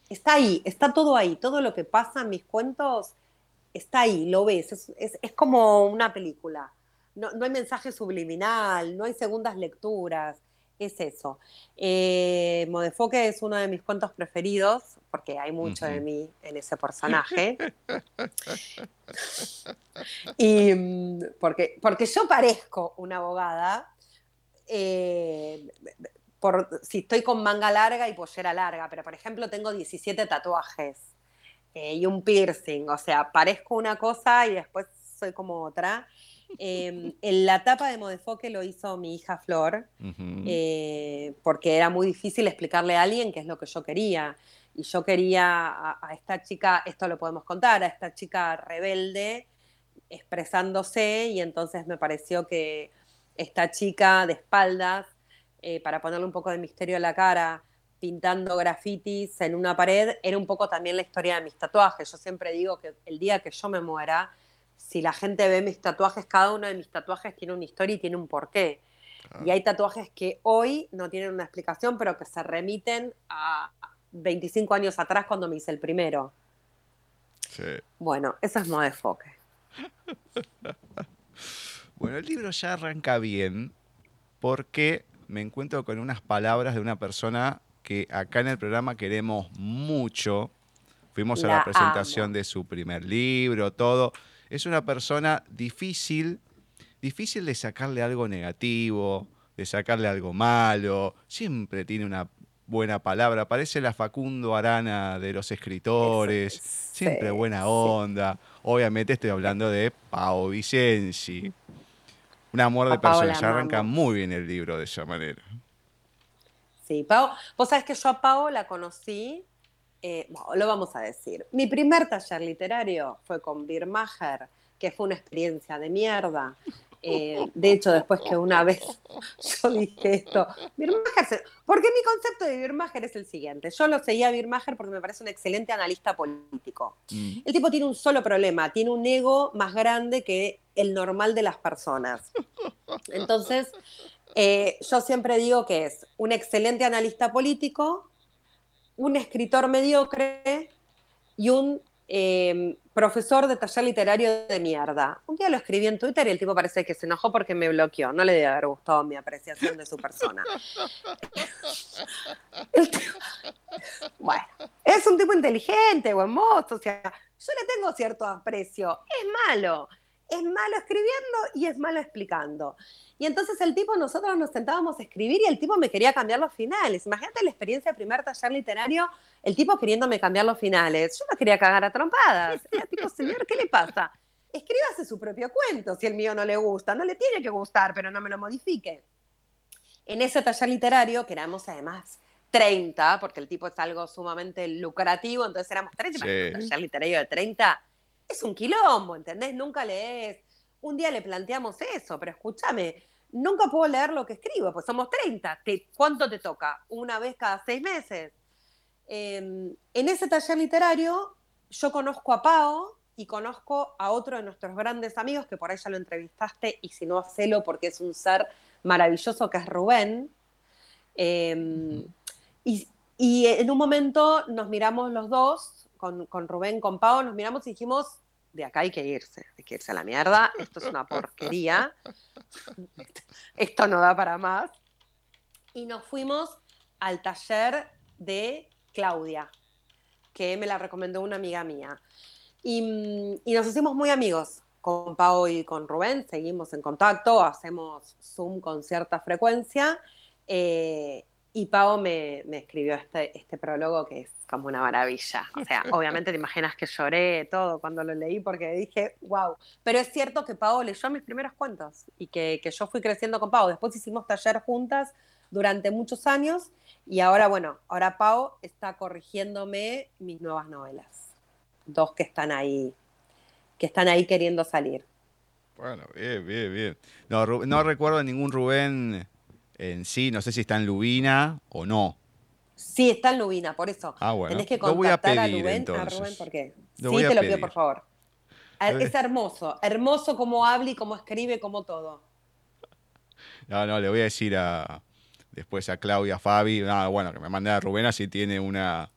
Speaker 5: Está ahí, está todo ahí. Todo lo que pasa en mis cuentos está ahí, lo ves. Es, es, es como una película. No, no hay mensaje subliminal, no hay segundas lecturas es eso. Eh, Modefoque es uno de mis cuentos preferidos, porque hay mucho de mí en ese personaje. <laughs> y mm, porque, porque yo parezco una abogada, eh, por, si estoy con manga larga y pollera larga, pero por ejemplo tengo 17 tatuajes eh, y un piercing, o sea, parezco una cosa y después soy como otra. Eh, <laughs> en la tapa de Modefoque lo hizo mi hija Flor, eh, porque era muy difícil explicarle a alguien qué es lo que yo quería. Y yo quería a, esta chica, esto lo podemos contar, a esta chica rebelde expresándose y entonces me pareció que esta chica de espaldas, eh, para ponerle un poco de misterio a la cara, pintando grafitis en una pared, era un poco también la historia de mis tatuajes. Yo siempre digo que el día que yo me muera, si la gente ve mis tatuajes, cada uno de mis tatuajes tiene una historia y tiene un porqué. Y hay tatuajes que hoy no tienen una explicación, pero que se remiten a 25 años atrás cuando me hice el primero. Sí. Bueno, eso es Modefoque. <laughs>
Speaker 3: bueno, el libro ya arranca bien porque me encuentro con unas palabras de una persona que acá en el programa queremos mucho. Fuimos a la presentación de su primer libro, todo es una persona difícil, difícil de sacarle algo negativo, de sacarle algo malo, siempre tiene una buena palabra, parece la Facundo Arana de los escritores, siempre buena onda. Obviamente estoy hablando de Pau Vicenzi. Un amor de personas, arranca muy bien el libro de esa manera.
Speaker 5: Sí, Pau, vos sabés que yo a Pau la conocí eh, lo vamos a decir. Mi primer taller literario fue con Birmacher, que fue una experiencia de mierda. Eh, de hecho, después que una vez <laughs> yo dije esto, Birmacher, porque mi concepto de Birmacher es el siguiente. Yo lo seguía a Birmacher porque me parece un excelente analista político. Mm. El tipo tiene un solo problema, tiene un ego más grande que el normal de las personas. <laughs> Entonces, eh, yo siempre digo que es un excelente analista político, un escritor mediocre y un em, profesor de taller literario de mierda. Un día lo escribí en Twitter y el tipo parece que se enojó porque me bloqueó. No le debe haber gustado mi apreciación de su persona. <laughs> bueno, es un tipo inteligente, buen mozo, o sea, yo le tengo cierto aprecio. Es malo. Es malo escribiendo y es malo explicando. Y entonces el tipo, nosotros nos sentábamos a escribir y el tipo me quería cambiar los finales. Imagínate la experiencia de primer taller literario, el tipo queriéndome cambiar los finales. Yo no quería cagar a trompadas. Era tipo, señor, ¿qué le pasa? Escríbase su propio cuento si el mío no le gusta. No le tiene que gustar, pero no me lo modifique. En ese taller literario, que éramos además 30, porque el tipo es algo sumamente lucrativo, entonces éramos 30, sí. un taller literario de 30 es un quilombo, ¿entendés? Nunca lees un día le planteamos eso, pero escúchame, nunca puedo leer lo que escribo, pues somos 30. ¿Cuánto te toca? ¿Una vez cada seis meses? Em, en ese taller literario yo conozco a Pau y conozco a otro de nuestros grandes amigos, que por ahí ya lo entrevistaste, y si no, hacelo porque es un ser maravilloso, que es Rubén. Em, y, en un momento nos miramos los dos, con, con Rubén, con Pau, nos miramos y dijimos, de acá hay que irse, hay que irse a la mierda, esto es una porquería, esto no da para más. Y nos fuimos al taller de Claudia, que me la recomendó una amiga mía. Y, nos hicimos muy amigos con Pau y con Rubén, seguimos en contacto, hacemos Zoom con cierta frecuencia. Eh, Y Pau me, me escribió este, este prólogo que es como una maravilla. O sea, <laughs> obviamente te imaginas que lloré todo cuando lo leí porque dije, wow. Pero es cierto que Pau leyó mis primeros cuentos y que, que yo fui creciendo con Pau. Después hicimos taller juntas durante muchos años y ahora, bueno, ahora Pau está corrigiéndome mis nuevas novelas. Dos que están ahí, que están ahí queriendo salir.
Speaker 3: Bueno, bien, bien, bien. No, no recuerdo ningún Rubén en sí, no sé si está en Lubina o no.
Speaker 5: Sí, está en Lubina, por eso.
Speaker 3: Ah, bueno.
Speaker 5: Tenés que
Speaker 3: Lo voy a
Speaker 5: contactar a,
Speaker 3: pedir,
Speaker 5: Rubén. A. Rubén, ¿por qué?
Speaker 3: Lo
Speaker 5: sí,
Speaker 3: a
Speaker 5: te lo pido, por favor.
Speaker 3: A ver.
Speaker 5: Es hermoso, hermoso cómo habla y cómo escribe, como todo.
Speaker 3: No, no, le voy a decir a después a Claudia, Fabi, no, bueno, que me mande a Rubén así tiene una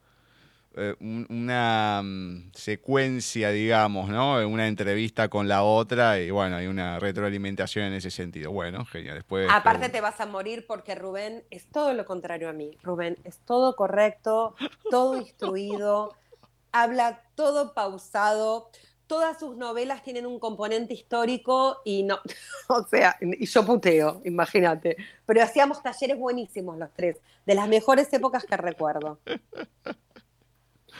Speaker 3: eh, un- una mm, secuencia, digamos, ¿no? Una entrevista con la otra y bueno, hay una retroalimentación en ese sentido. Bueno, genial. Después
Speaker 5: Aparte te vas a morir porque Rubén es todo lo contrario a mí. Rubén es todo correcto, todo instruido, <laughs> habla todo pausado. Todas sus novelas tienen un componente histórico y no, <laughs> o sea, y yo puteo, imagínate. Pero hacíamos talleres buenísimos los tres, de las mejores épocas que recuerdo. <laughs>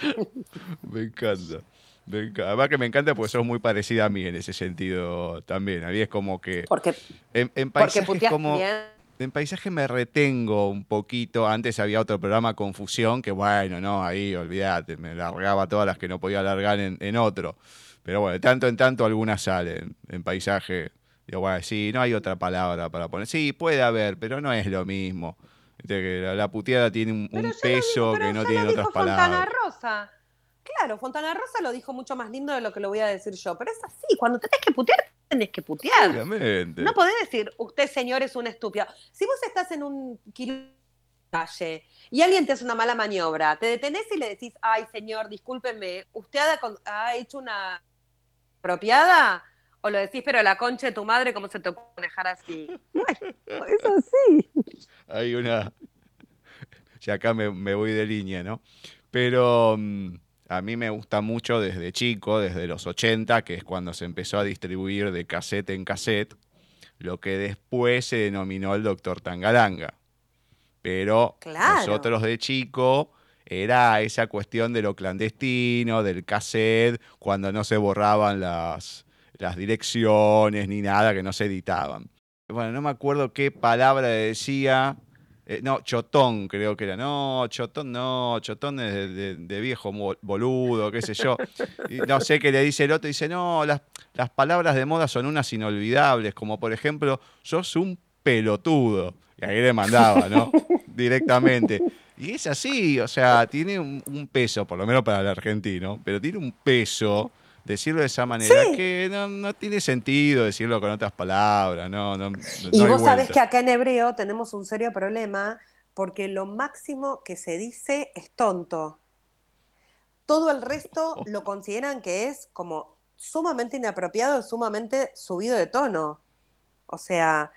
Speaker 5: <laughs>
Speaker 3: Me encanta. Me encanta. Además que me encanta porque sos muy parecida a mí en ese sentido también. A mí es como que
Speaker 5: Porque,
Speaker 3: en, en
Speaker 5: porque
Speaker 3: paisaje
Speaker 5: puteas
Speaker 3: como
Speaker 5: bien.
Speaker 3: En paisaje me retengo un poquito. Antes había otro programa, Confusión, que bueno, no, ahí olvídate, me largaba todas las que no podía largar en, en otro. Pero bueno, de tanto en tanto algunas salen en paisaje. Digo, bueno, sí, no hay otra palabra para poner. Sí, puede haber, pero no es lo mismo. La, la puteada tiene un, un peso que no tiene otras
Speaker 5: dijo Fontana
Speaker 3: palabras.
Speaker 5: Rosa. Claro, Fontana Rosa lo dijo mucho más lindo de lo que lo voy a decir yo. Pero es así, cuando tenés que putear, tenés que putear.
Speaker 3: Obviamente.
Speaker 5: No podés decir, usted señor es un estúpido. Si vos estás en un calle y alguien te hace una mala maniobra, te detenés y le decís, ay señor, discúlpeme, ¿usted ha hecho una apropiada? O lo decís, pero la concha de tu madre, ¿cómo se te puede manejar así? Bueno, es así.
Speaker 3: Hay una. <laughs> Ya acá me, me voy de línea, ¿no? Pero mm, a mí me gusta mucho desde chico, desde los 80, que es cuando se empezó a distribuir de cassette en cassette, lo que después se denominó el Doctor Tangalanga. Pero
Speaker 5: Claro.
Speaker 3: nosotros de chico era esa cuestión de lo clandestino, del cassette, cuando no se borraban las, las direcciones ni nada, que no se editaban. Bueno, no me acuerdo qué palabra decía. eh, no, chotón creo que era. No, chotón no, chotón es de, de- de viejo boludo, qué sé yo. Y no sé qué le dice el otro. Dice, no, las, las palabras de moda son unas inolvidables, como por ejemplo, sos un pelotudo. Y ahí le mandaba, ¿no? <laughs> Directamente. Y es así, o sea, tiene un, un peso, por lo menos para el argentino, pero tiene un peso decirlo de esa manera
Speaker 5: Sí.
Speaker 3: que no, no tiene sentido decirlo con otras palabras, no, no,
Speaker 5: Y vos sabés que acá en hebreo tenemos un serio problema porque lo máximo que se dice es tonto. Todo el resto <laughs> lo consideran que es como sumamente inapropiado, sumamente subido de tono. O sea,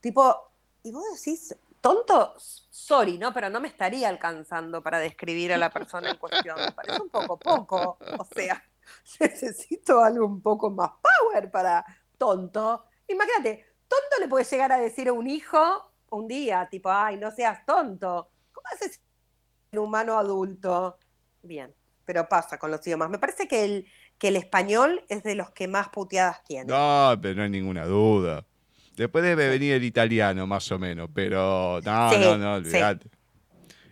Speaker 5: tipo, y vos decís, tonto, sorry, ¿no? Pero no me estaría alcanzando para describir a la persona en cuestión. Me parece un poco poco. O sea, <laughs> necesito algo un poco más power para tonto. Imagínate, tonto le puede llegar a decir a un hijo un día, tipo, ay, no seas tonto. ¿Cómo haces un humano adulto? Bien, pero pasa con los idiomas. Me parece que el, que el español es de los que más puteadas tiene.
Speaker 3: No, pero no hay ninguna duda. Después debe venir el italiano, más o menos, pero no,
Speaker 5: Sí,
Speaker 3: no, no,
Speaker 5: sí.
Speaker 3: olvídate.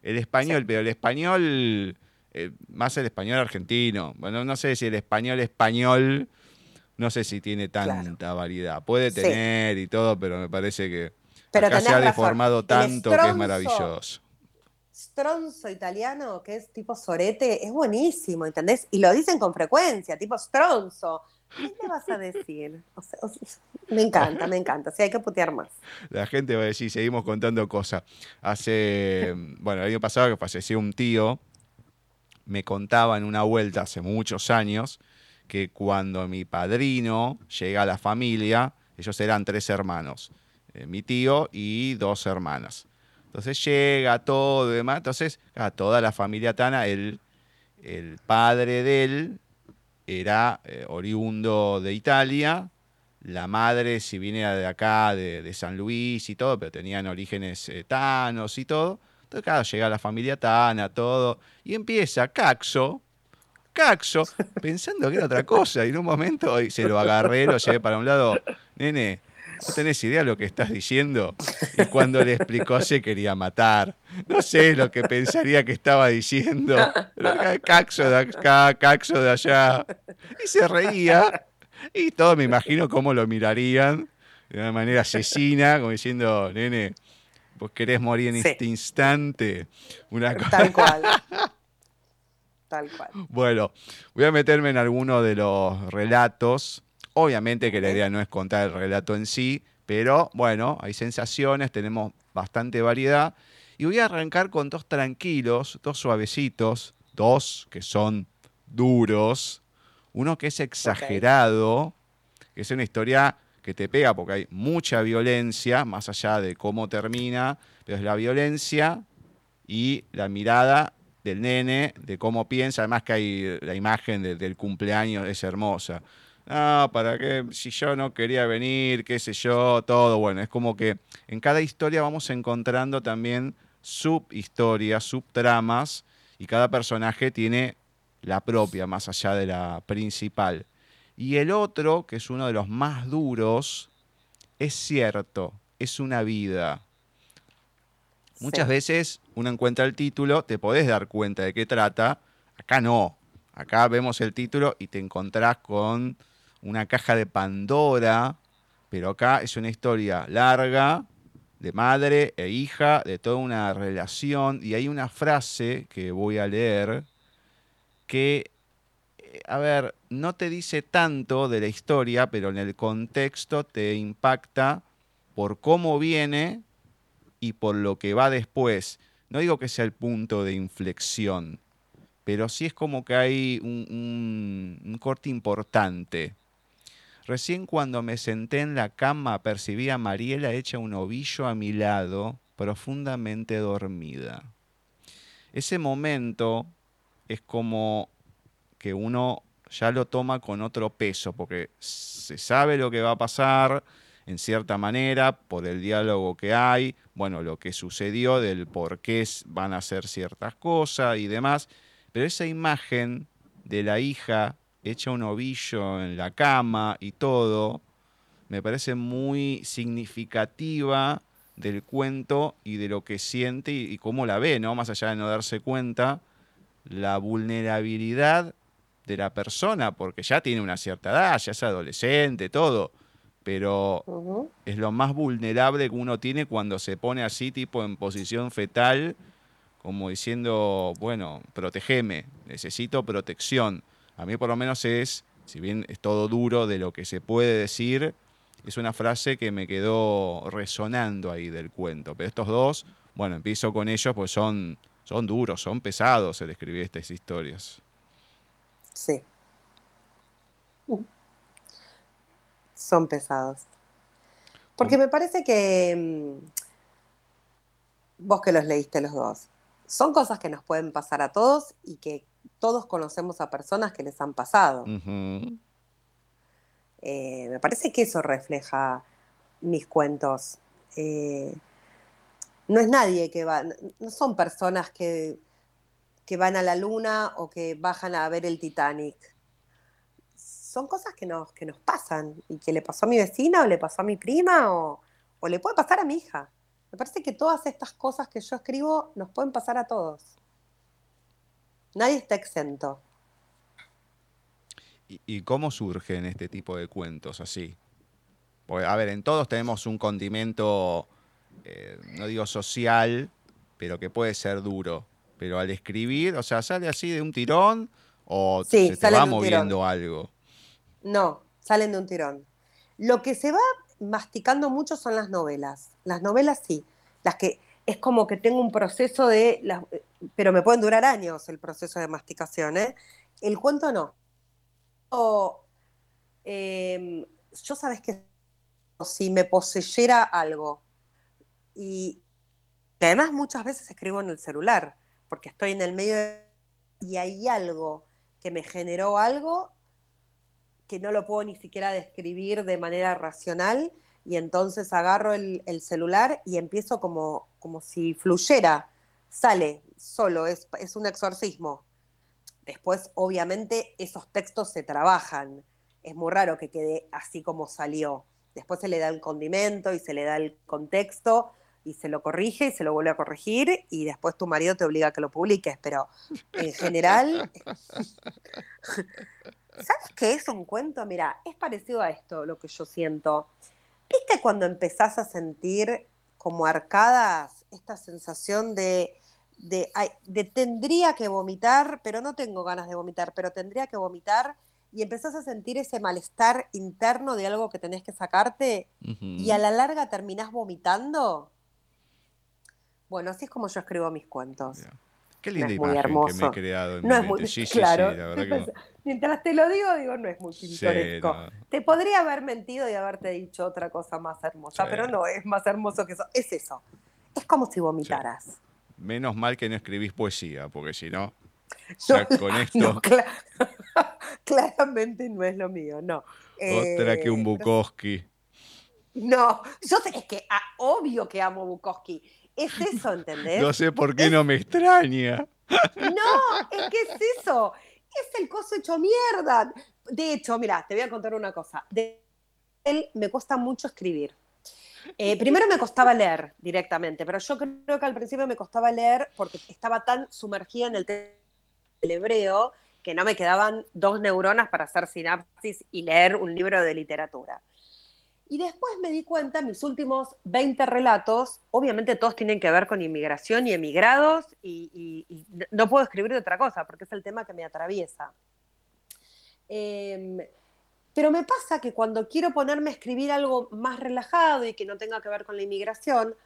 Speaker 3: El español, pero el español, eh, más el español argentino. Bueno, no sé si el español español, no sé si tiene tanta variedad. Puede
Speaker 5: Sí.
Speaker 3: tener y todo, pero me parece que
Speaker 5: Pero
Speaker 3: acá se ha deformado tanto que es maravilloso.
Speaker 5: Stronzo italiano, que es tipo sorete, es buenísimo, ¿entendés? Y lo dicen con frecuencia, tipo stronzo. ¿Qué le vas a decir? O sea, o sea, me encanta, me encanta. Sí, hay que putear más.
Speaker 3: La gente va a decir, seguimos contando cosas. Hace, bueno, el año pasado que falleció un tío, me contaba en una vuelta hace muchos años que cuando mi padrino llega a la familia, ellos eran tres hermanos, eh, mi tío y dos hermanas. Entonces llega todo y demás, entonces a toda la familia Tana, el, el padre de él era eh, oriundo de Italia, la madre, si viene de acá, de, de San Luis y todo, pero tenían orígenes eh, tanos y todo. Entonces, claro, llega la familia Tana, todo, y empieza Caxo, Caxo, <laughs> pensando que era otra cosa, y en un momento y se lo agarré, lo llevé para un lado, nene, no tenés idea de lo que estás diciendo. Y cuando le explicó se quería matar. No sé lo que pensaría que estaba diciendo. Caxo de acá, caxo de allá. Y se reía. Y todos me imagino cómo lo mirarían de una manera asesina, como diciendo, nene, vos querés morir en este instante. Una
Speaker 5: Tal cual. <laughs> Tal cual.
Speaker 3: Bueno, voy a meterme en alguno de los relatos Obviamente que la idea no es contar el relato en sí, pero bueno, hay sensaciones, tenemos bastante variedad. Y voy a arrancar con dos tranquilos, dos suavecitos, dos que son duros, uno que es exagerado, que es una historia que te pega porque hay mucha violencia, más allá de cómo termina, pero es la violencia y la mirada del nene, de cómo piensa, además que hay la imagen del cumpleaños, es hermosa ah, ¿para qué? Si yo no quería venir, qué sé yo, todo. Bueno, es como que en cada historia vamos encontrando también subhistorias, subtramas, y cada personaje tiene la propia, más allá de la principal. Y el otro, que es uno de los más duros, es cierto, es una vida. Muchas veces uno encuentra el título, te podés dar cuenta de qué trata, acá no. Acá vemos el título y te encontrás con una caja de Pandora, pero acá es una historia larga de madre e hija, de toda una relación, y hay una frase que voy a leer que, a ver, no te dice tanto de la historia, pero en el contexto te impacta por cómo viene y por lo que va después. No digo que sea el punto de inflexión, pero sí es como que hay un, un corte importante. Recién cuando me senté en la cama percibí a Mariela hecha un ovillo a mi lado, profundamente dormida. Ese momento es como que uno ya lo toma con otro peso, porque se sabe lo que va a pasar en cierta manera, por el diálogo que hay, bueno, lo que sucedió, del por qué van a hacer ciertas cosas y demás, pero esa imagen de la hija hecha un ovillo en la cama y todo, me parece muy significativa del cuento y de lo que siente y, cómo la ve, ¿no? Más allá de no darse cuenta, la vulnerabilidad de la persona, porque ya tiene una cierta edad, ya es adolescente, todo, pero es lo más vulnerable que uno tiene cuando se pone así, tipo en posición fetal, como diciendo, bueno, protegeme, necesito protección a mí por lo menos es, si bien es todo duro de lo que se puede decir, es una frase que me quedó resonando ahí del cuento. Pero estos dos, bueno, empiezo con ellos, pues son, son duros, son pesados el escribir estas historias.
Speaker 5: Sí. Son pesados. Porque me parece que mm, vos que los leíste los dos, son cosas que nos pueden pasar a todos y que todos conocemos a personas que les han pasado. Eh, me parece que eso refleja mis cuentos. Eh, no es nadie que va, no son personas que, que van a la luna o que bajan a ver el Titanic. Son cosas que nos, que nos pasan y que le pasó a mi vecina o le pasó a mi prima o, o le puede pasar a mi hija. Me parece que todas estas cosas que yo escribo nos pueden pasar a todos. Nadie está exento.
Speaker 3: ¿Y, cómo surgen este tipo de cuentos así? a ver, en todos tenemos un condimento, eh, no digo social, pero que puede ser duro. Pero al escribir, o sea, ¿sale así de un tirón o se te va moviendo algo?
Speaker 5: No, salen de un tirón. Lo que se va masticando mucho son las novelas. Las novelas sí, las que es como que tengo un proceso de, pero me pueden durar años el proceso de masticación, ¿eh? El cuento no. Em, yo sabes que si me poseyera algo, y además muchas veces escribo en el celular, porque estoy en el medio y hay algo que me generó algo que no lo puedo ni siquiera describir de manera racional y entonces agarro el, celular y empiezo como, como si fluyera sale solo, es, es un exorcismo. Después, obviamente, esos textos se trabajan. Es muy raro que quede así como salió. Después se le da el condimento y se le da el contexto y se lo corrige y se lo vuelve a corregir y después tu marido te obliga a que lo publiques. Pero en general, ¿sabes qué es un cuento? Mira, es parecido a esto lo que yo siento. ¿Viste cuando empezás a sentir como arcadas esta sensación de, de, de, tendría que vomitar, pero no tengo ganas de vomitar, pero tendría que vomitar? Y empezás a sentir ese malestar interno de algo que tenés que sacarte y a la larga terminás vomitando. Bueno, así es como yo escribo mis cuentos.
Speaker 3: Qué linda
Speaker 5: no es
Speaker 3: imagen
Speaker 5: muy hermoso.
Speaker 3: que me he creado en
Speaker 5: no
Speaker 3: mi
Speaker 5: es muy.
Speaker 3: Sí, sí,
Speaker 5: claro.
Speaker 3: sí, la verdad que- <laughs>
Speaker 5: Mientras te lo digo, digo, no es muy pintoresco.
Speaker 3: no.
Speaker 5: Te podría haber mentido y haberte dicho otra cosa más hermosa, pero no es más hermoso que eso. Es eso. Es como si vomitaras.
Speaker 3: Menos mal que no escribís poesía, porque si no, <laughs> ya con <laughs> esto,
Speaker 5: claramente no es lo mío, no.
Speaker 3: otra que un
Speaker 5: Eh,
Speaker 3: Bukowski.
Speaker 5: No, yo sé, es que ah, obvio que amo Bukowski. Es eso, ¿entendés?
Speaker 3: No sé por qué no me extraña.
Speaker 5: No, es que es eso. Es el coso hecho mierda. De hecho, mira, te voy a contar una cosa. De él me cuesta mucho escribir. Eh, primero me costaba leer directamente, pero yo creo que al principio me costaba leer porque estaba tan sumergida en el del hebreo que no me quedaban dos neuronas para hacer sinapsis y leer un libro de literatura. Y después me di cuenta, mis últimos 20 relatos, obviamente todos tienen que ver con inmigración y emigrados, y, no puedo escribir de otra cosa, porque es el tema que me atraviesa. Em, pero me pasa que cuando quiero ponerme a escribir algo más relajado y que no tenga que ver con la inmigración,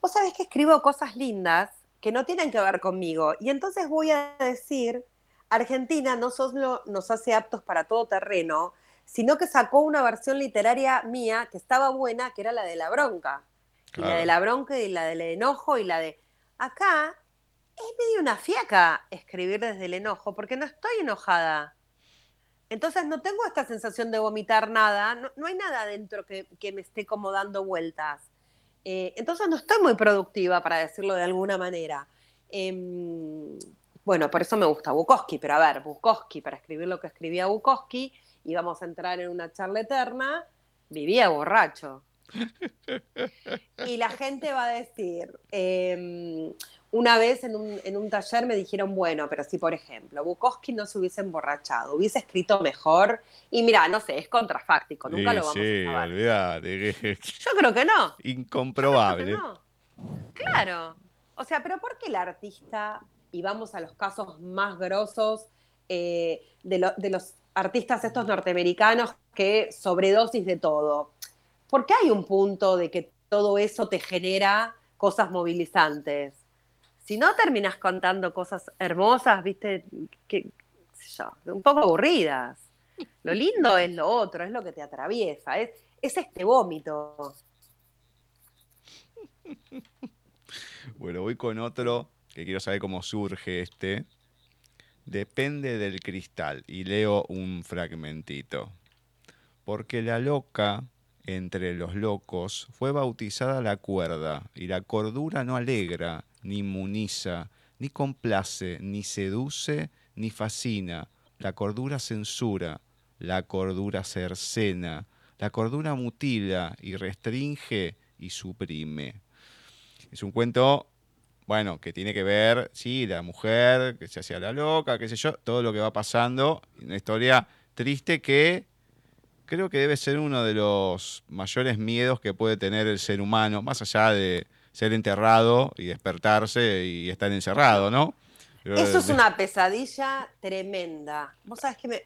Speaker 5: vos sabés que escribo cosas lindas que no tienen que ver conmigo. Y entonces voy a decir, Argentina no solo nos hace aptos para todo terreno, sino que sacó una versión literaria mía que estaba buena, que era la de la bronca. Y la de la bronca y la del enojo y la de... Acá es medio una fiaca escribir desde el enojo, porque no estoy enojada. Entonces no tengo esta sensación de vomitar nada, no, no hay nada adentro que, que me esté como dando vueltas. Eh, entonces no estoy muy productiva, para decirlo de alguna manera. Em, bueno, por eso me gusta Bukowski, pero a ver, Bukowski, para escribir lo que escribía Bukowski, íbamos a entrar en una charla eterna, vivía borracho. Y la gente va a decir, em, una vez en un, en un taller me dijeron, bueno, pero si por ejemplo Bukowski no se hubiese emborrachado, hubiese escrito mejor, y mira, no sé, es contrafáctico, nunca
Speaker 3: Sí,
Speaker 5: lo vamos
Speaker 3: sí,
Speaker 5: a saber.
Speaker 3: que- <laughs>
Speaker 5: Yo creo que no.
Speaker 3: incomprobable.
Speaker 5: No. Claro. O sea, pero ¿por qué el artista, y vamos a los casos más grosos eh, de, lo- de los artistas estos norteamericanos que sobredosis de todo? ¿Por qué hay un punto de que todo eso te genera cosas movilizantes? Si no terminas contando cosas hermosas, viste, que, un poco aburridas. Lo lindo es lo otro, es lo que te atraviesa, es, es este vómito.
Speaker 3: Bueno, voy con otro que quiero saber cómo surge este. Depende del cristal. Y leo un fragmentito. Porque la loca entre los locos fue bautizada la cuerda, y la cordura no alegra, ni inmuniza, ni complace, ni seduce, ni fascina. La cordura censura, la cordura cercena, la cordura mutila y restringe y suprime. Es un cuento, bueno, que tiene que ver, sí, la mujer que se hacía la loca, qué sé yo, todo lo que va pasando. Una historia triste que creo que debe ser uno de los mayores miedos que puede tener el ser humano, más allá de ser enterrado y despertarse y estar encerrado, ¿no? Pero-
Speaker 5: Eso es una pesadilla tremenda. ¿Vos sabés que me,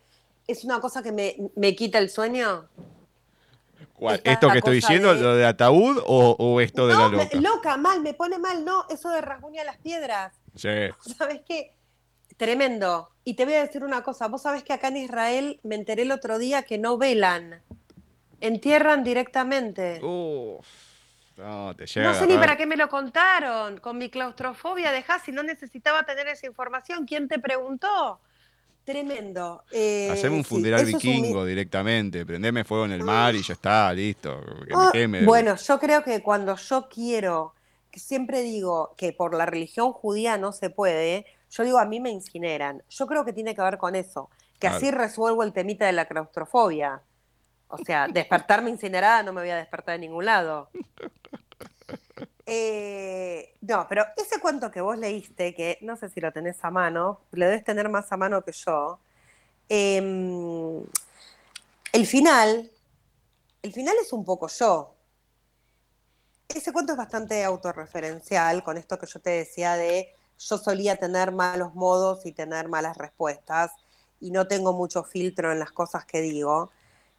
Speaker 5: es una cosa que me, me quita el sueño?
Speaker 3: ¿Esto que estoy diciendo,
Speaker 5: de-
Speaker 3: lo de ataúd o, o esto de la
Speaker 5: me-
Speaker 3: loca?
Speaker 5: loca, mal, me pone mal, no, eso de rasguña las piedras.
Speaker 3: Sí. <laughs>
Speaker 5: ¿Sabes qué? Tremendo. Y te voy a decir una cosa, vos sabés que acá en Israel me enteré el otro día que no velan, entierran directamente.
Speaker 3: Uf, no, te llega
Speaker 5: No sé ni para qué me lo contaron. Con mi claustrofobia, dejá, si no necesitaba tener esa información, ¿quién te preguntó? Tremendo. Eh,
Speaker 3: Haceme un
Speaker 5: sí,
Speaker 3: funeral
Speaker 5: un
Speaker 3: vikingo directamente, prendeme fuego en el mar y ya está, listo. Que me
Speaker 5: Ah,
Speaker 3: queme.
Speaker 5: bueno, yo creo que cuando yo quiero que siempre digo que por la religión judía no se puede, yo digo, a mí me incineran. Yo creo que tiene que ver con eso, que así resuelvo el temita de la claustrofobia. O sea, despertarme incinerada no me voy a despertar de ningún lado. <laughs> Eh, no, pero ese cuento que vos leíste, que no sé si lo tenés a mano, lo debes tener más a mano que yo. Em, el final, el final es un poco yo. Ese cuento es bastante autorreferencial con esto que yo te decía de yo solía tener malos modos y tener malas respuestas y no tengo mucho filtro en las cosas que digo.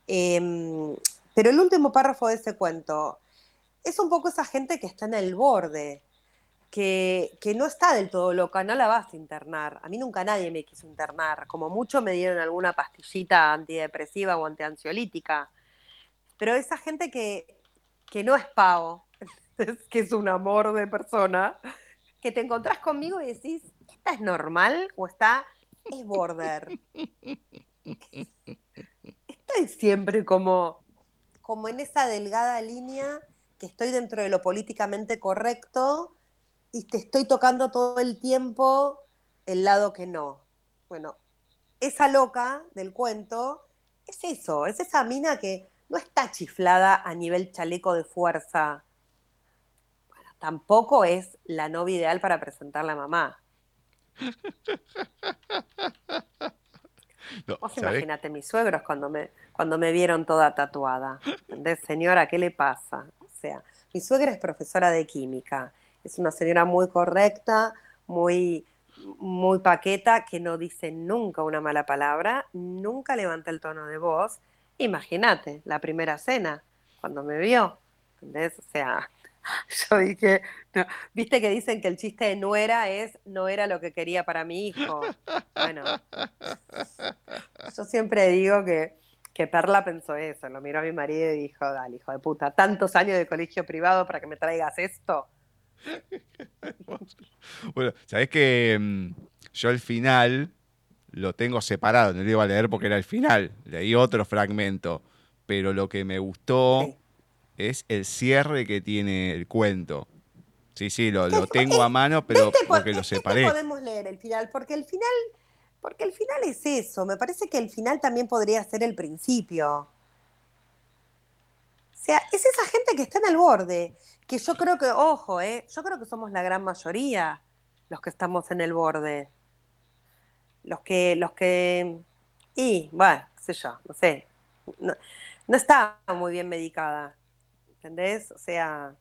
Speaker 5: Em, pero el último párrafo de ese cuento es un poco esa gente que está en el borde, que, no está del todo loca, no la vas a internar. A mí nunca nadie me quiso internar. Como mucho me dieron alguna pastillita antidepresiva o antiansiolítica. Pero esa gente que, que no es pavo, <laughs> que es un amor de persona, que te encontrás conmigo y decís, ¿esta es normal o está, es border? <laughs> Estoy siempre como, como en esa delgada línea que estoy dentro de lo políticamente correcto y te estoy tocando todo el tiempo el lado que no. Bueno, esa loca del cuento es eso, es esa mina que no está chiflada a nivel chaleco de fuerza. Bueno, tampoco es la novia ideal para presentar la mamá. <laughs> Vos imagínate mis suegros cuando me, cuando me vieron toda tatuada. Señora, ¿qué le pasa? Sea, mi suegra es profesora de química, es una señora muy correcta, muy, muy paqueta, que no dice nunca una mala palabra, nunca levanta el tono de voz. Imagínate, la primera cena, cuando me vio, ¿entendés? O sea, <laughs> yo dije, viste que dicen que el chiste de nuera es no era lo que quería para mi hijo. Bueno, <laughs> yo siempre digo que que Perla pensó eso, lo miró a mi marido y dijo, dale, hijo de puta, tantos años de colegio privado para que me traigas esto. <laughs>
Speaker 3: bueno, sabes que mm, yo el final lo tengo separado, no lo iba a leer porque era el final, leí otro fragmento, pero lo que me gustó es el cierre que tiene el cuento. Sí, sí, lo, tengo a mano, pero porque lo separé.
Speaker 5: podemos leer el final, porque el final porque el final es eso, me parece que el final también podría ser el principio. O sea, es esa gente que está en el borde, que yo creo que, ojo, eh, yo creo que somos la gran mayoría los que estamos en el borde. Los que, los que, y, bueno, sé yo, no sé, no, no está muy bien medicada, ¿entendés? O sea,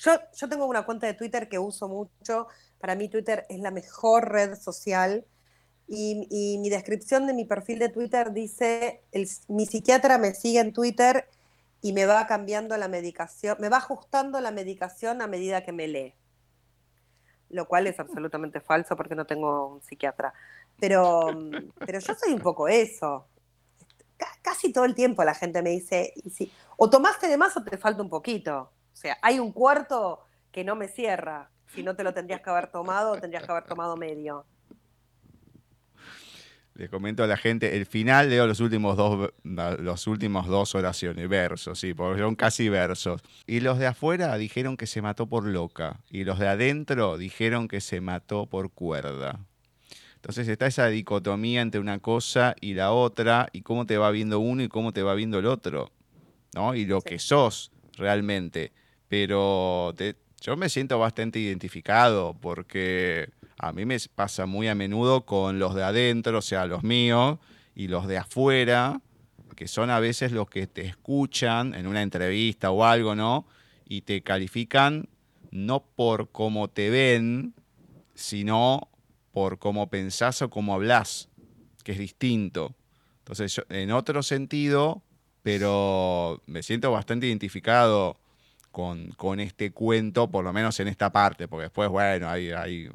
Speaker 5: yo, yo tengo una cuenta de Twitter que uso mucho, para mí Twitter es la mejor red social y, mi descripción de mi perfil de Twitter dice, mi psiquiatra me sigue en Twitter y me va cambiando la medicación, me va ajustando la medicación a medida que me lee. Lo cual es absolutamente falso porque no tengo un psiquiatra. Pero, pero yo soy un poco eso. casi todo el tiempo la gente me dice, y o tomaste de más o te falta un poquito. O sea, hay un cuarto que no me cierra. Si no te lo tendrías que haber tomado, tendrías que haber tomado medio.
Speaker 3: Le comento a la gente, el final leo los últimos dos, los últimos dos oraciones, versos, sí, porque son casi versos. Y los de afuera dijeron que se mató por loca. Y los de adentro dijeron que se mató por cuerda. Entonces está esa dicotomía entre una cosa y la otra, y cómo te va viendo uno y cómo te va viendo el otro, ¿no? Y lo que sos realmente. Pero yo me siento bastante identificado porque a mí me pasa muy a menudo con los de adentro, o sea, los míos, y los de afuera, que son a veces los que te escuchan en una entrevista o algo, ¿no? Y te califican no por cómo te ven, sino por cómo pensás o cómo hablas, que es distinto. Entonces, en otro sentido, pero me siento bastante identificado con, este cuento, por lo menos en esta parte, porque después, bueno, hay,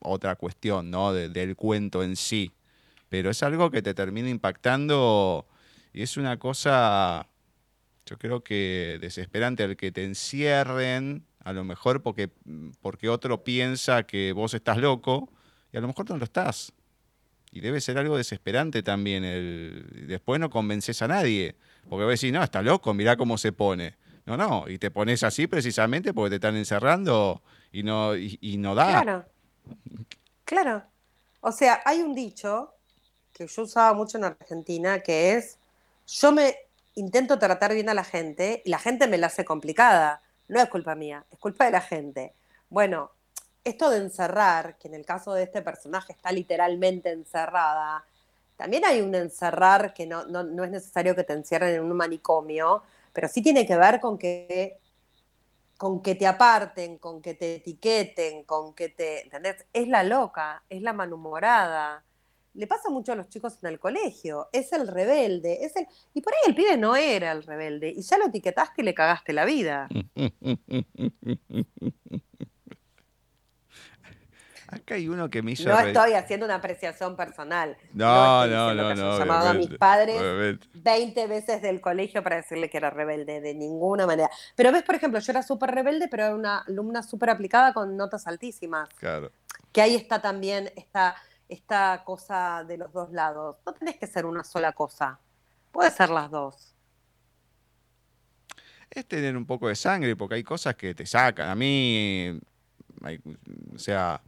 Speaker 3: otra cuestión, ¿no? del cuento en sí. Pero es algo que te termina impactando y es una cosa, yo creo que desesperante, el que te encierren, a lo mejor porque, porque otro piensa que vos estás loco y a lo mejor no lo estás. Y debe ser algo desesperante también. El, después no convences a nadie. Porque vos decís, no, está loco, mirá cómo se pone No, no, y te pones así precisamente porque te están encerrando y no, y, no da.
Speaker 5: Claro. Claro. O sea, hay un dicho que yo usaba mucho en Argentina que es, yo me intento tratar bien a la gente y la gente me la hace complicada. No es culpa mía, es culpa de la gente. Bueno, esto de encerrar, que en el caso de este personaje está literalmente encerrada, también hay un encerrar que no, no, no es necesario que te encierren en un manicomio, pero sí tiene que ver con que con que te aparten, con que te etiqueten, con que te, ¿entendés? Es la loca, es la manhumorada. Le pasa mucho a los chicos en el colegio, es el rebelde, es el y por ahí el pibe no era el rebelde y ya lo etiquetaste y le cagaste la vida. <laughs>
Speaker 3: Acá hay uno que me hizo
Speaker 5: No estoy haciendo una apreciación personal.
Speaker 3: No, no, no, no.
Speaker 5: haya llamado a mis padres
Speaker 3: obviamente.
Speaker 5: 20 veces del colegio para decirle que era rebelde, de ninguna manera. Pero ves, por ejemplo, yo era súper rebelde, pero era una alumna súper aplicada con notas altísimas.
Speaker 3: Claro.
Speaker 5: Que ahí está también esta, esta cosa de los dos lados. No tenés que ser una sola cosa. Puede ser las dos.
Speaker 3: Es tener un poco de sangre, porque hay cosas que te sacan. A mí, hay- o sea,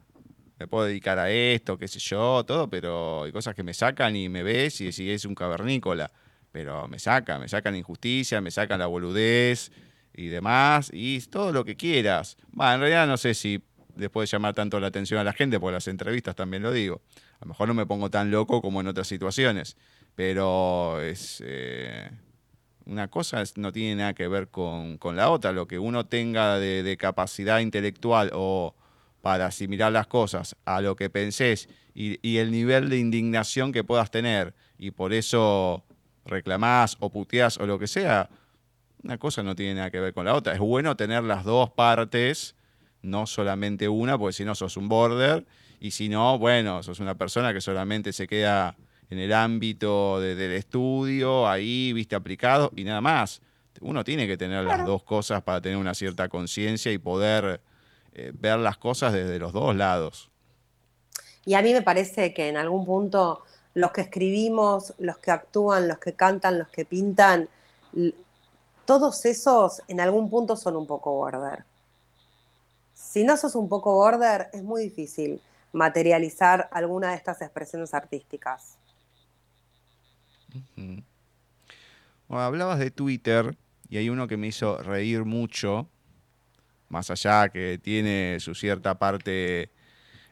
Speaker 3: me puedo dedicar a esto, qué sé yo, todo, pero hay cosas que me sacan y me ves y decís, es un cavernícola. Pero me sacan, me sacan la injusticia, me sacan la boludez y demás, y todo lo que quieras. En realidad no sé si les puede llamar tanto la atención a la gente, porque las entrevistas también lo digo. A lo mejor no me pongo tan loco como en otras situaciones, pero es... eh, una cosa no tiene nada que ver con, con la otra. Lo que uno tenga de capacidad intelectual o para asimilar las cosas a lo que pensés y, y el nivel de indignación que puedas tener y por eso reclamás o puteás o lo que sea, una cosa no tiene nada que ver con la otra. Es bueno tener las dos partes, no solamente una, porque si no sos un border y si no, bueno, sos una persona que solamente se queda en el ámbito de- del estudio, ahí, viste, aplicado y nada más. Uno tiene que tener las dos cosas para tener una cierta conciencia y poder eh, ver las cosas desde los dos lados.
Speaker 5: Y a mí me parece que en algún punto los que escribimos, los que actúan, los que cantan, los que pintan, todos esos en algún punto son un poco border. Si no sos un poco border, es muy difícil materializar alguna de estas expresiones artísticas.
Speaker 3: Bueno, hablabas de Twitter y hay uno que me hizo reír mucho, más allá que tiene su cierta parte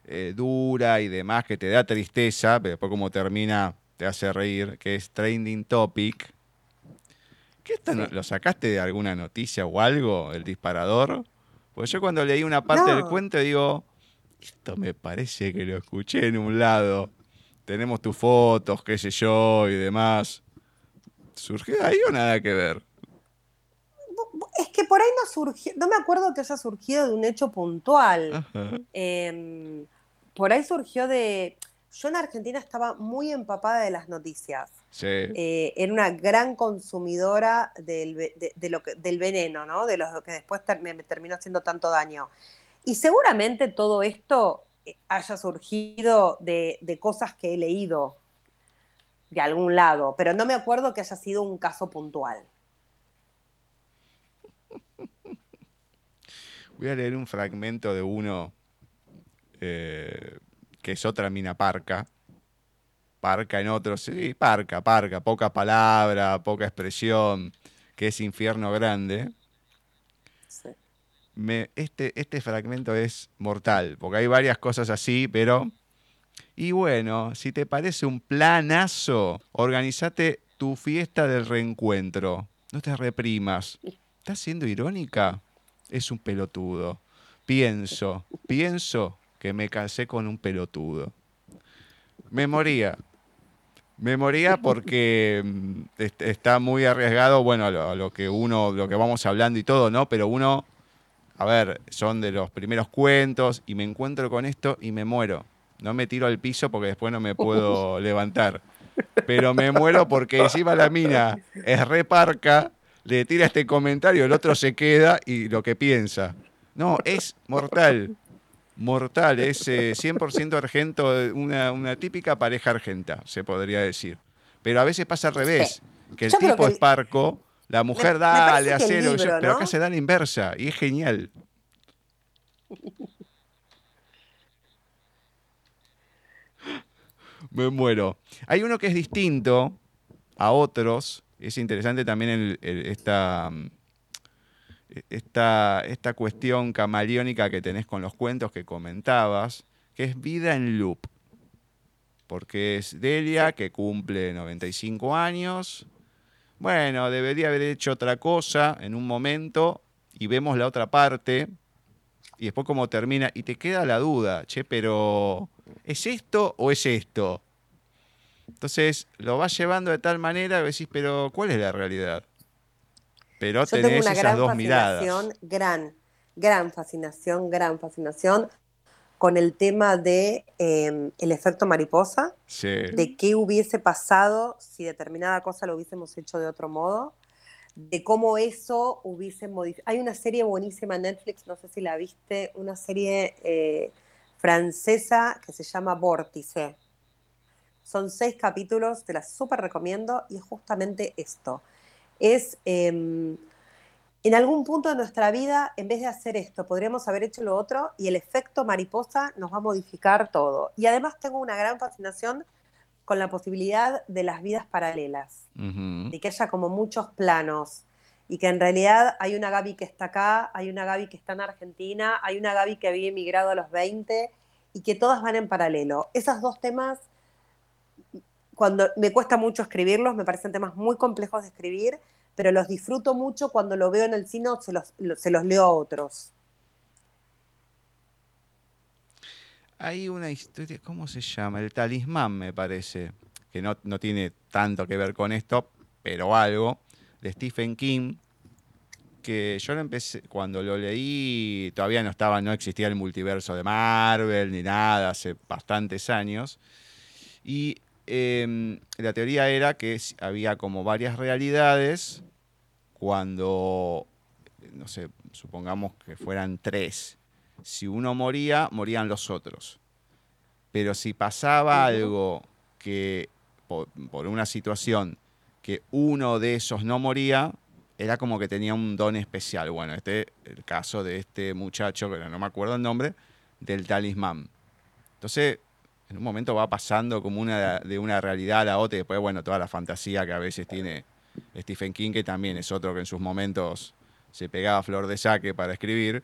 Speaker 3: eh, dura y demás, que te da tristeza, pero después como termina te hace reír, que es Trending Topic. ¿Qué esto no-
Speaker 5: Sí.
Speaker 3: lo sacaste de alguna noticia o algo, el disparador? Porque yo cuando leí una parte del cuento digo, esto me parece que lo escuché en un lado. Tenemos tus fotos, qué sé yo, y demás. ¿Surgió de ahí o nada que ver?
Speaker 5: Es que por ahí no surgió, no me acuerdo que haya surgido de un hecho puntual. Eh, por ahí surgió de. Yo en Argentina estaba muy empapada de las noticias.
Speaker 3: Sí.
Speaker 5: Eh, era una gran consumidora del, ve- de- de lo que- del veneno, ¿no? De lo que después ter- me, me terminó haciendo tanto daño. Y seguramente todo esto eh, haya surgido de, de cosas que he leído de algún lado, pero no me acuerdo que haya sido un caso puntual.
Speaker 3: Voy a leer un fragmento de uno eh, que es otra mina parca. Parca en otro, sí, parca, parca, poca palabra, poca expresión, que es infierno grande.
Speaker 5: Sí.
Speaker 3: Me- este, este fragmento es mortal, porque hay varias cosas así, pero... Y bueno, si te parece un planazo, organizate tu fiesta del reencuentro. No te reprimas. ¿Estás siendo irónica? Es un pelotudo. Pienso, pienso que me casé con un pelotudo. Me moría. Me moría porque mm, est- está muy arriesgado, bueno, a lo, a lo que uno, lo que vamos hablando y todo, ¿no? Pero uno, a ver, son de los primeros cuentos y me encuentro con esto y me muero. No me tiro al piso porque después no me puedo <laughs> levantar. Pero me muero porque encima la mina es reparca, le tira este comentario, el otro se queda y lo que piensa. No, es mortal. Mortal, es eh, 100% argento, una, una típica pareja argenta, se podría decir. Pero a veces pasa al revés, que el
Speaker 5: Yo
Speaker 3: tipo
Speaker 5: que
Speaker 3: es parco, La mujer,
Speaker 5: me
Speaker 3: dale, hacelo.
Speaker 5: libro,
Speaker 3: Pero
Speaker 5: ¿no?
Speaker 3: acá se da la inversa y es genial. Me muero. Hay uno que es distinto a otros. Es interesante también el- el- esta, mm, esta, esta cuestión camaleónica que tenés con los cuentos que comentabas, que es Vida en Loop. Porque es Delia, que cumple 95 años. Bueno, debería haber hecho otra cosa en un momento y vemos la otra parte y después cómo termina y te queda la duda, che, pero ¿es esto o es esto? Entonces lo vas llevando de tal manera que decís, pero ¿cuál es la realidad? Pero
Speaker 5: Yo tengo
Speaker 3: tenés
Speaker 5: una
Speaker 3: esas
Speaker 5: gran
Speaker 3: dos miradas.
Speaker 5: gran, gran fascinación, gran fascinación con el tema de eh, el efecto mariposa,
Speaker 3: Sí.
Speaker 5: de qué hubiese pasado si determinada cosa lo hubiésemos hecho de otro modo, de cómo eso hubiese modificado. Hay una serie buenísima en Netflix, no sé si la viste, una serie eh, francesa que se llama Vórtice. Son seis capítulos, te la súper recomiendo y es justamente esto. Es em, en algún punto de nuestra vida, en vez de hacer esto, podríamos haber hecho lo otro y el efecto mariposa nos va a modificar todo. Y además tengo una gran fascinación con la posibilidad de las vidas paralelas,
Speaker 3: Ujú.
Speaker 5: de que haya como muchos planos y que en realidad hay una Gaby que está acá, hay una Gaby que está en Argentina, hay una Gaby que había emigrado a los 20 y que todas van en paralelo. Esos dos temas, cuando me cuesta mucho escribirlos, me parecen temas muy complejos de escribir, pero los disfruto mucho cuando lo veo en el cine o se los, leo a otros.
Speaker 3: Hay una historia, ¿cómo se llama? El talismán, me parece, que no, no tiene tanto que ver con esto, pero algo, de Stephen King, que yo lo empecé, cuando lo leí, todavía no estaba, no existía el multiverso de Marvel ni nada, hace bastantes años. Y eh, la teoría era que había como varias realidades cuando, no sé, supongamos que fueran tres. Si uno moría, morían los otros. Pero si pasaba algo que, por, por una situación, que uno de esos no moría, era como que tenía un don especial. Bueno, este el caso de este muchacho, que no me acuerdo el nombre, del talismán. Entonces, en un momento va pasando como una de una realidad a la otra y después, bueno, toda la fantasía que a veces tiene Stephen King, que también es otro que en sus momentos se pegaba flor de saque para escribir.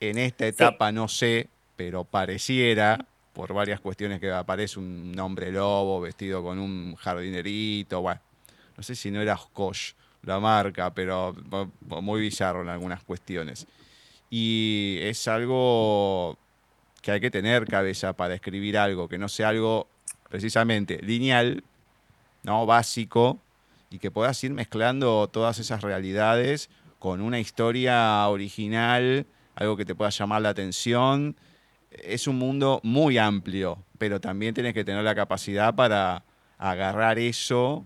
Speaker 3: En esta etapa no sé, pero pareciera, por varias cuestiones que aparece un hombre lobo vestido con un jardinerito, bueno, no sé si no era Oshkosh la marca, pero muy bizarro en algunas cuestiones. Y es algo que hay que tener cabeza para escribir algo, que no sea algo precisamente lineal, ¿no? básico, y que puedas ir mezclando todas esas realidades con una historia original, algo que te pueda llamar la atención. Es un mundo muy amplio, pero también tienes que tener la capacidad para agarrar eso,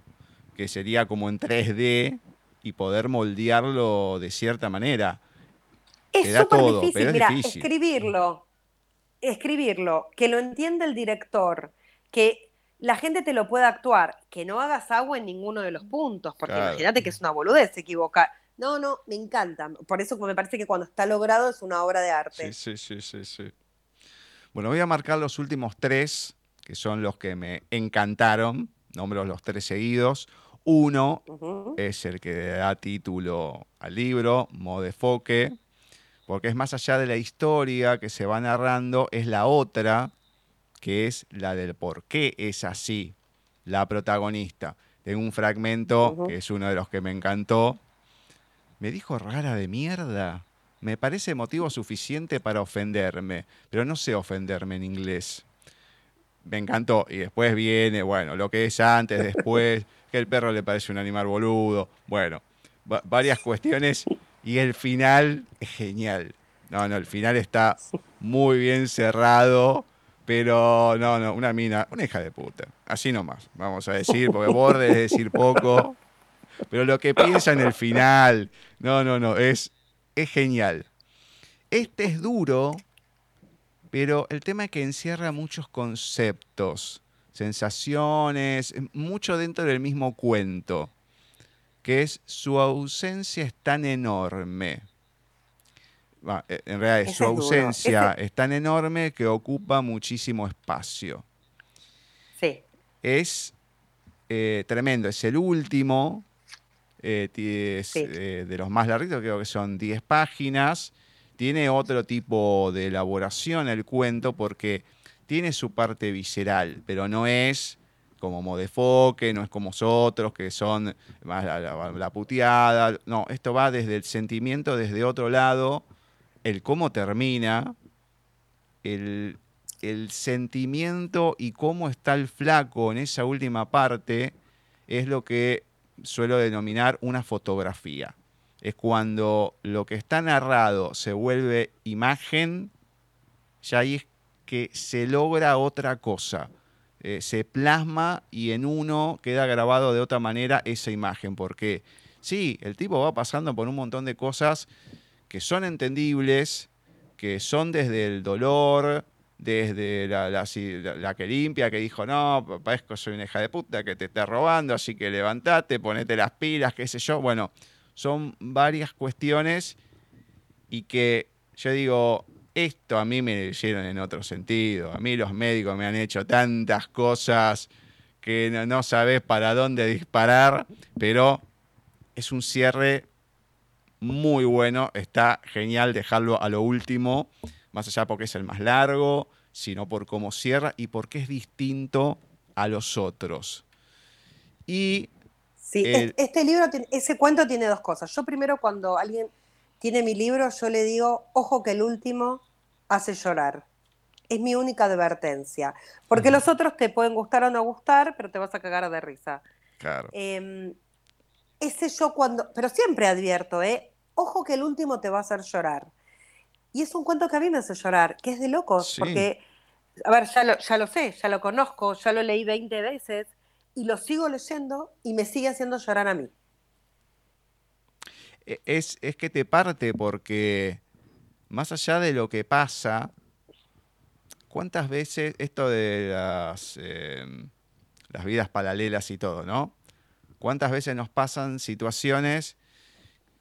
Speaker 3: que sería como en 3D, y poder moldearlo de cierta manera.
Speaker 5: Es súper
Speaker 3: es difícil.
Speaker 5: escribirlo, escribirlo, que lo entienda el director, que la gente te lo pueda actuar, que no hagas agua en ninguno de los puntos, porque
Speaker 3: Claro.
Speaker 5: imagínate que es una boludez equivocar. No, no, me encanta. Por eso me parece que cuando está logrado es una obra de arte.
Speaker 3: Sí, sí, sí, sí, sí. Bueno, voy a marcar los últimos tres, que son los que me encantaron. Nombro los tres seguidos. Uno es el que da título al libro, Modefoque, porque es más allá de la historia que se va narrando, es la otra, que es la del por qué es así, la protagonista. Tengo un fragmento que es uno de los que me encantó. Me dijo rara de mierda. Me parece motivo suficiente para ofenderme, pero no sé ofenderme en inglés. Me encantó. Y después viene, bueno, lo que es antes, después, <laughs> que el perro le parece un animal boludo. Bueno, va- varias cuestiones. Y el final es genial. No, no, el final está muy bien cerrado. Pero no, no, una mina, una hija de puta. Así nomás, vamos a decir, porque borde es decir poco. Pero lo que piensa en el final, no, no, no, es, es genial. Este es duro, pero el tema es que encierra muchos conceptos, sensaciones, mucho dentro del mismo cuento. Que es su ausencia es tan enorme. Eh, en realidad, su ausencia es tan enorme que ocupa muchísimo espacio.
Speaker 5: Sí.
Speaker 3: Es eh, tremendo, es el último, eh, de los más largos, creo que son 10 páginas. Tiene otro tipo de elaboración el cuento porque tiene su parte visceral, pero no es como Modefoque, no es como otros que son más la, puteada. No, esto va desde el sentimiento, desde otro lado, el cómo termina, el, el sentimiento y cómo está el flaco en esa última parte es lo que suelo denominar una fotografía. Es cuando lo que está narrado se vuelve imagen, ya ahí es que se logra otra cosa. Eh, se plasma y en uno queda grabado de otra manera esa imagen. Porque sí, el tipo va pasando por un montón de cosas que son entendibles, que son desde el dolor, desde la, que limpia, que dijo, no, que soy una hija de puta que te está robando, así que levantate, ponete las pilas, qué sé yo. Bueno, son varias cuestiones y que yo digo, esto a mí me lo hicieron en otro sentido. A mí los médicos me han hecho tantas cosas que no, sabes para dónde disparar, pero es un cierre muy bueno. Está genial dejarlo a lo último, más allá porque es el más largo, sino por cómo cierra y porque es distinto a los otros. Y
Speaker 5: Sí, este libro, ese cuento tiene dos cosas. Yo primero cuando alguien tiene mi libro, yo le digo, ojo que el último hace llorar. Es mi única advertencia. Porque los otros te pueden gustar o no gustar, pero te vas a cagar de risa.
Speaker 3: Claro.
Speaker 5: Em, ese yo cuando, pero siempre advierto, ¿eh? Ojo que el último te va a hacer llorar. Y es un cuento que a mí me hace llorar, que es de locos, porque, a ver, ya lo, ya lo sé, ya lo conozco, ya lo leí 20 veces y lo sigo leyendo y me sigue haciendo llorar a mí.
Speaker 3: E, es, es que te parte porque más allá de lo que pasa, ¿cuántas veces esto de las, em, las vidas paralelas y todo, ¿no? ¿Cuántas veces nos pasan situaciones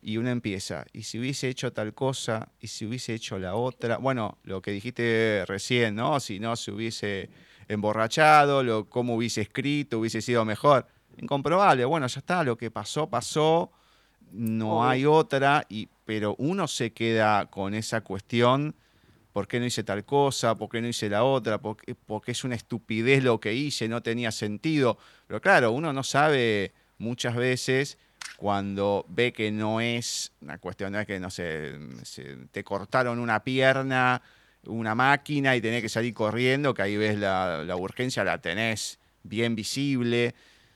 Speaker 3: y uno empieza, y si hubiese hecho tal cosa, y si hubiese hecho la otra, bueno, lo que dijiste recién, ¿no? Si no se hubiese emborrachado, lo, cómo hubiese escrito, hubiese sido mejor. Incomprobable, bueno, ya está, lo que pasó, pasó, no hay otra, y, pero uno se queda con esa cuestión, ¿por qué no hice tal cosa? ¿Por qué no hice la otra? Porque, porque es una estupidez lo que hice, no tenía sentido. Pero claro, uno no sabe muchas veces cuando ve que no es una cuestión, no es que, no sé, te cortaron una pierna, una máquina y tenés que salir corriendo, que ahí ves la, la urgencia, la tenés bien visible.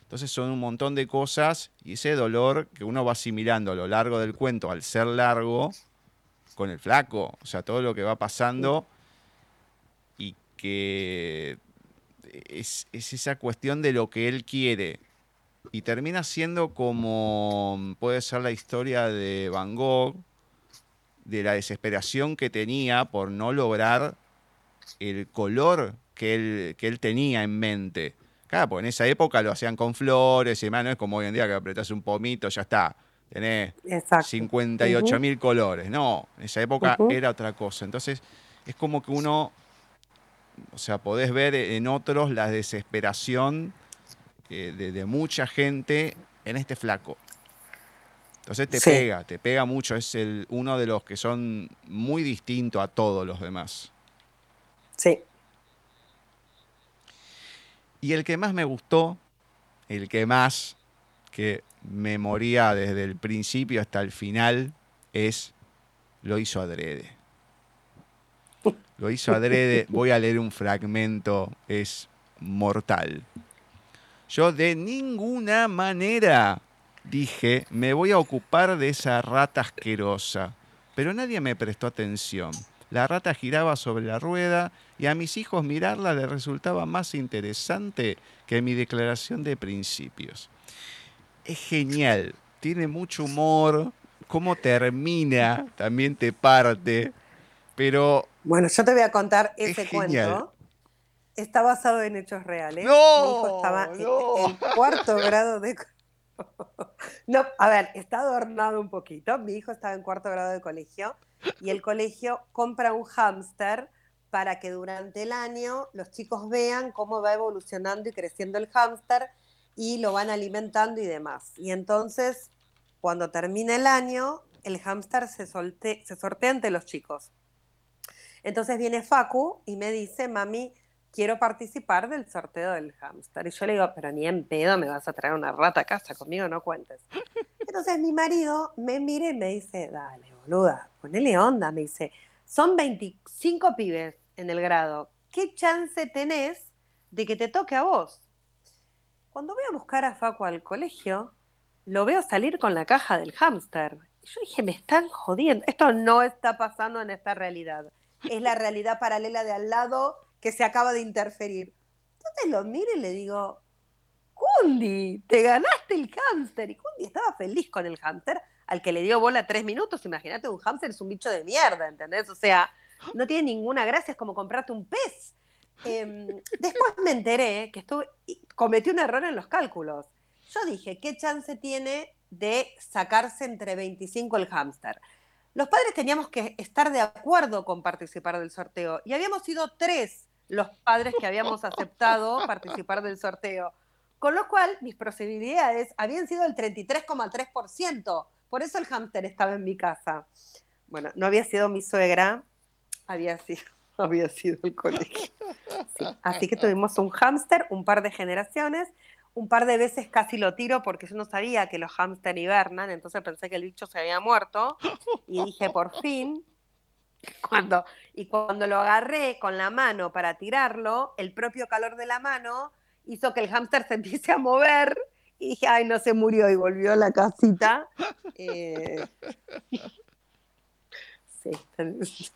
Speaker 3: Entonces son un montón de cosas y ese dolor que uno va asimilando a lo largo del cuento al ser largo con el flaco, o sea, todo lo que va pasando y que es, esa cuestión de lo que él quiere. Y termina siendo como puede ser la historia de Van Gogh, de la desesperación que tenía por no lograr el color que él, que él tenía en mente. Claro, pues en esa época lo hacían con flores y demás, no es como hoy en día que apretas un pomito, ya está. Tenés 58 mil colores. No, en esa época era otra cosa. Entonces, es como que uno, o sea, podés ver en otros la desesperación eh, de, mucha gente en este flaco. Entonces te pega, te pega mucho. Es el, uno de los que son muy distintos a todos los demás.
Speaker 5: Sí.
Speaker 3: Y el que más me gustó, el que más que me moría desde el principio hasta el final, es Lo hizo adrede. Lo hizo adrede, <laughs> voy a leer un fragmento, es mortal. Yo de ninguna manera dije, me voy a ocupar de esa rata asquerosa, pero nadie me prestó atención. La rata giraba sobre la rueda y a mis hijos mirarla les resultaba más interesante que mi declaración de principios. Es genial, tiene mucho humor, cómo termina también te parte, pero...
Speaker 5: Bueno, yo te voy a contar ese cuento. Está basado en hechos reales.
Speaker 3: No,
Speaker 5: Mi hijo estaba en cuarto grado de... No, a ver, está adornado un poquito. Mi hijo estaba en cuarto grado de colegio y el colegio compra un hámster para que durante el año los chicos vean cómo va evolucionando y creciendo el hámster y lo van alimentando y demás. Y entonces, cuando termine el año, el hámster se, se sortea entre los chicos. Entonces viene Facu y me dice, mami, quiero participar del sorteo del hámster. Y yo le digo, pero ni en pedo me vas a traer una rata a casa, conmigo no cuentes. <laughs> Entonces mi marido me mira y me dice, dale, boluda, ponele onda. Me dice, son 25 pibes en el grado. ¿Qué chance tenés de que te toque a vos? Cuando voy a buscar a Facu al colegio, lo veo salir con la caja del hámster. Yo dije, me están jodiendo. Esto no está pasando en esta realidad. Es la realidad paralela de al lado que se acaba de interferir. Entonces lo miro y le digo, Kundi, te ganaste el hámster. Y Kundi estaba feliz con el hámster, al que le dio bola tres minutos. Imagínate, un hámster es un bicho de mierda, ¿entendés? O sea, <gasps> no tiene ninguna gracia, es como comprarte un pez. Em, después me enteré que estuve, cometí un error en los cálculos. Yo dije, ¿qué chance tiene de sacarse entre 25 el hámster? Los padres teníamos que estar de acuerdo con participar del sorteo y habíamos sido tres los padres que habíamos <laughs> aceptado participar del sorteo. Con lo cual, mis posibilidades habían sido el 33,3%. Por eso el hámster estaba en mi casa. Bueno, no había sido mi suegra, había sido, <laughs> había sido el colegio. Así que tuvimos un hámster, un par de generaciones. Un par de veces casi lo tiro porque yo no sabía que los hámster hibernan, entonces pensé que el bicho se había muerto. Y dije, por fin, cuando, y cuando lo agarré con la mano para tirarlo, el propio calor de la mano hizo que el hámster se empiece a mover y dije, ay, no se murió y volvió a la casita. <laughs> Eh, sí,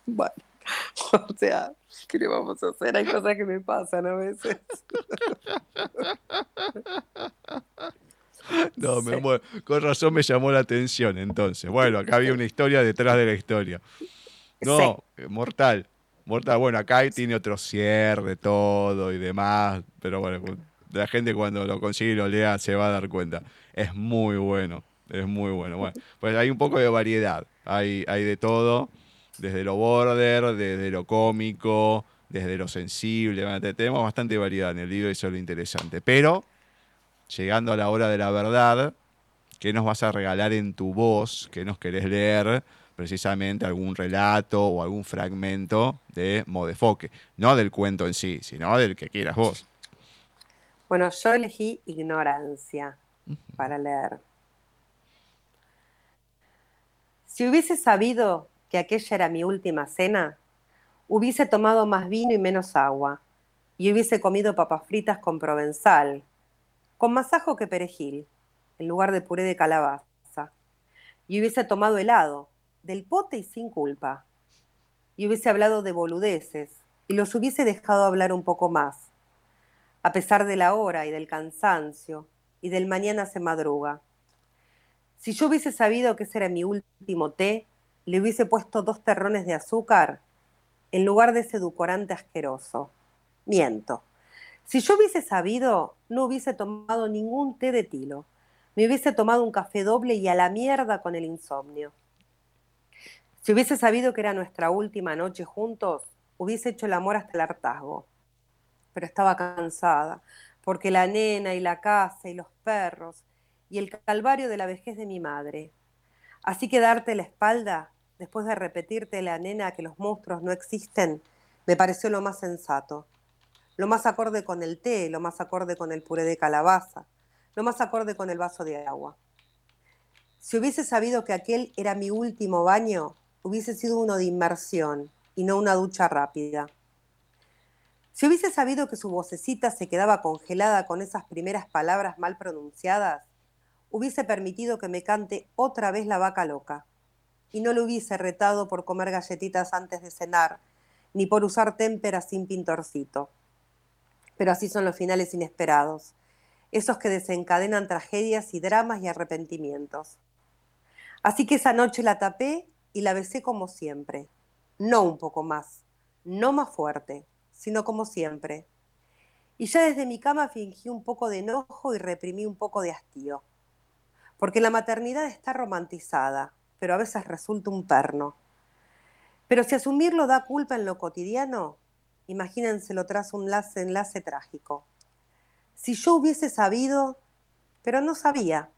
Speaker 5: bueno, <laughs> o sea, ¿qué le vamos a hacer? Hay cosas que me pasan a veces. <laughs>
Speaker 3: No, me con razón me llamó la atención entonces. Bueno, acá había una historia detrás de la historia. No, eh, mortal. Mortal. Bueno, acá tiene otro cierre, todo y demás. Pero bueno, la gente cuando lo consigue y lo lea se va a dar cuenta. Es muy bueno. Es muy bueno. Bueno, pues hay un poco de variedad. Hay, hay de todo. Desde lo border, desde lo cómico, desde lo sensible. tenemos bastante variedad en el libro y eso es lo interesante. Pero, llegando a la hora de la verdad, ¿qué nos vas a regalar en tu voz? ¿Qué nos querés leer? precisamente algún relato o algún fragmento de Modefoque. No del cuento en sí, sino del que quieras vos.
Speaker 5: Bueno, yo elegí ignorancia para leer. Si hubiese sabido que aquella era mi última cena, hubiese tomado más vino y menos agua, y hubiese comido papas fritas con provenzal, con más ajo que perejil, en lugar de puré de calabaza, y hubiese tomado helado, del pote y sin culpa, y hubiese hablado de boludeces, y los hubiese dejado hablar un poco más, a pesar de la hora y del cansancio, y del mañana se madruga. Si yo hubiese sabido que ese era mi último té, le hubiese puesto dos terrones de azúcar en lugar de ese edulcorante asqueroso. Miento. Si yo hubiese sabido, no hubiese tomado ningún té de tilo. Me hubiese tomado un café doble y a la mierda con el insomnio. Si hubiese sabido que era nuestra última noche juntos, hubiese hecho el amor hasta el hartazgo. Pero estaba cansada, porque la nena y la casa y los perros y el calvario de la vejez de mi madre. Así que darte la espalda, después de repetirte la nena que los monstruos no existen, me pareció lo más sensato. Lo más acorde con el té, lo más acorde con el puré de calabaza, lo más acorde con el vaso de agua. Si hubiese sabido que aquel era mi último baño, hubiese sido uno de inmersión y no una ducha rápida. Si hubiese sabido que su vocecita se quedaba congelada con esas primeras palabras mal pronunciadas, hubiese permitido que me cante otra vez la vaca loca y no lo hubiese retado por comer galletitas antes de cenar, ni por usar témperas sin pintorcito. Pero así son los finales inesperados, esos que desencadenan tragedias y dramas y arrepentimientos. Así que esa noche la tapé y la besé como siempre, no un poco más, no más fuerte, sino como siempre. Y ya desde mi cama fingí un poco de enojo y reprimí un poco de hastío. porque la maternidad está romantizada, pero a veces resulta un perno. Pero si asumirlo da culpa en lo cotidiano, imagínenselo tras un enlace, enlace trágico. Si yo hubiese sabido, pero no sabía,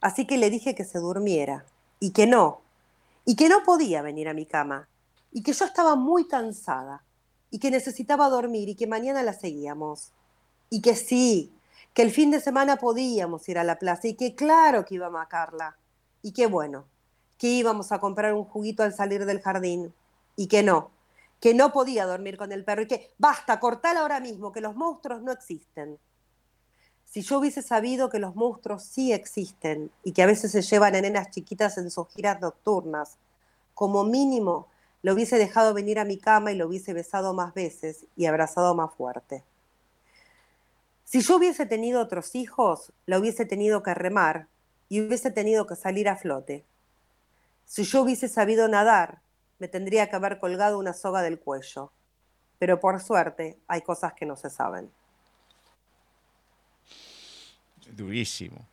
Speaker 5: así que le dije que se durmiera, y que no, y que no podía venir a mi cama, y que yo estaba muy cansada, y que necesitaba dormir, y que mañana la seguíamos, y que sí, que el fin de semana podíamos ir a la plaza, y que claro que íbamos a Carla, y que bueno, que íbamos a comprar un juguito al salir del jardín, y que no, que no podía dormir con el perro, y que basta, cortala ahora mismo, que los monstruos no existen. Si yo hubiese sabido que los monstruos sí existen y que a veces se llevan a chiquitas en sus giras nocturnas, como mínimo lo hubiese dejado venir a mi cama y lo hubiese besado más veces y abrazado más fuerte. Si yo hubiese tenido otros hijos, lo hubiese tenido que remar y hubiese tenido que salir a flote. Si yo hubiese sabido nadar, me tendría que haber colgado una soga del cuello. Pero por suerte hay cosas que no se saben.
Speaker 3: Durísimo.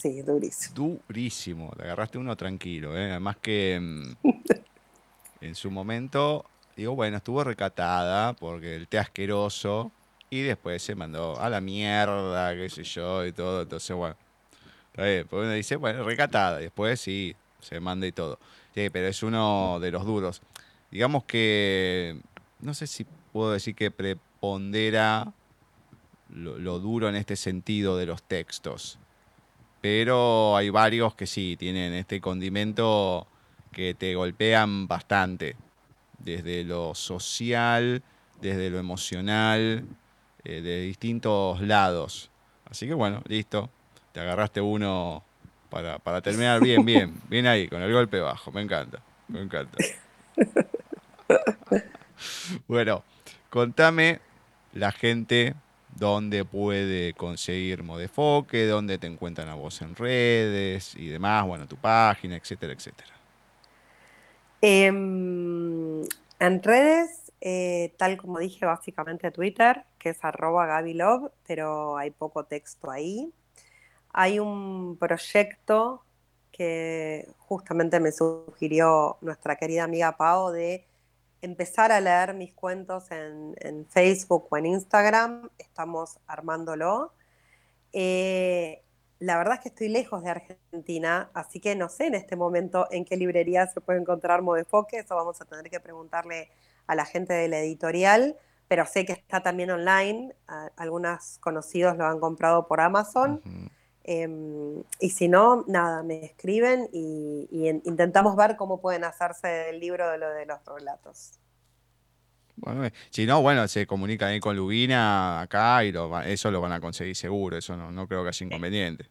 Speaker 5: Sí, durísimo.
Speaker 3: Durísimo. Te agarraste uno tranquilo, ¿eh? Además que mm, en su momento, digo, bueno, estuvo recatada porque el té asqueroso y después se mandó a la mierda, qué sé yo, y todo. Entonces, bueno. Porque uno dice, bueno, recatada. Después sí, se manda y todo. Sí, pero es uno de los duros. Digamos que, no sé si puedo decir que prepondera lo duro en este sentido de los textos. Pero hay varios que sí, tienen este condimento que te golpean bastante. Desde lo social, desde lo emocional, eh, de distintos lados. Así que bueno, listo. Te agarraste uno para, para terminar bien, bien. Bien ahí, con el golpe bajo. Me encanta. Me encanta. Bueno, contame la gente dónde puede conseguir Modefoque, dónde te encuentran a vos en redes y demás, bueno, tu página, etcétera, etcétera.
Speaker 5: Em, en redes, eh, tal como dije, básicamente Twitter, que es arroba gabilove, pero hay poco texto ahí. Hay un proyecto que justamente me sugirió nuestra querida amiga Pau de empezar a leer mis cuentos en, en Facebook o en Instagram. Estamos armándolo. Eh, la verdad es que estoy lejos de Argentina, así que no sé en este momento en qué librería se puede encontrar Modefoque, eso vamos a tener que preguntarle a la gente de la editorial, pero sé que está también online, algunos conocidos lo han comprado por Amazon. Em, y si no, nada, me escriben y, intentamos ver cómo pueden hacerse el libro de lo de los relatos.
Speaker 3: Bueno, eh, si no, bueno, se comunican ahí con Lubina acá y eso lo van a conseguir seguro, eso no, no creo que haya inconveniente.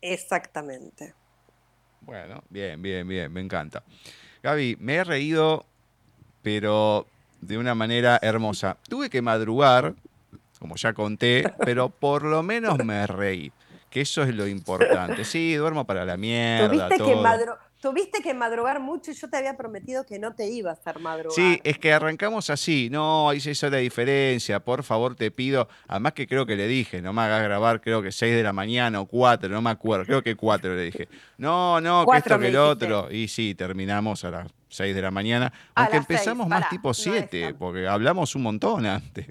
Speaker 5: Exactamente.
Speaker 3: Bueno, bien, bien, bien, me encanta. Gaby, me he reído, pero de una manera hermosa. Tuve que madrugar, como ya conté, pero por lo menos me reí que eso es lo importante. Sí, duermo para la mierda.
Speaker 5: Tuviste, Que, tuviste que madrugar mucho y yo te había prometido que no te iba a hacer madrugar.
Speaker 3: Sí, es que arrancamos así. No, ahí se hizo la diferencia. Por favor, te pido. Además que creo que le dije, no me hagas grabar, creo que 6 de la mañana o 4, no me acuerdo. Creo que 4 le dije. No, no, que esto, que el otro. Y sí, terminamos a las 6 de la mañana. Aunque empezamos más tipo 7, porque hablamos un montón antes.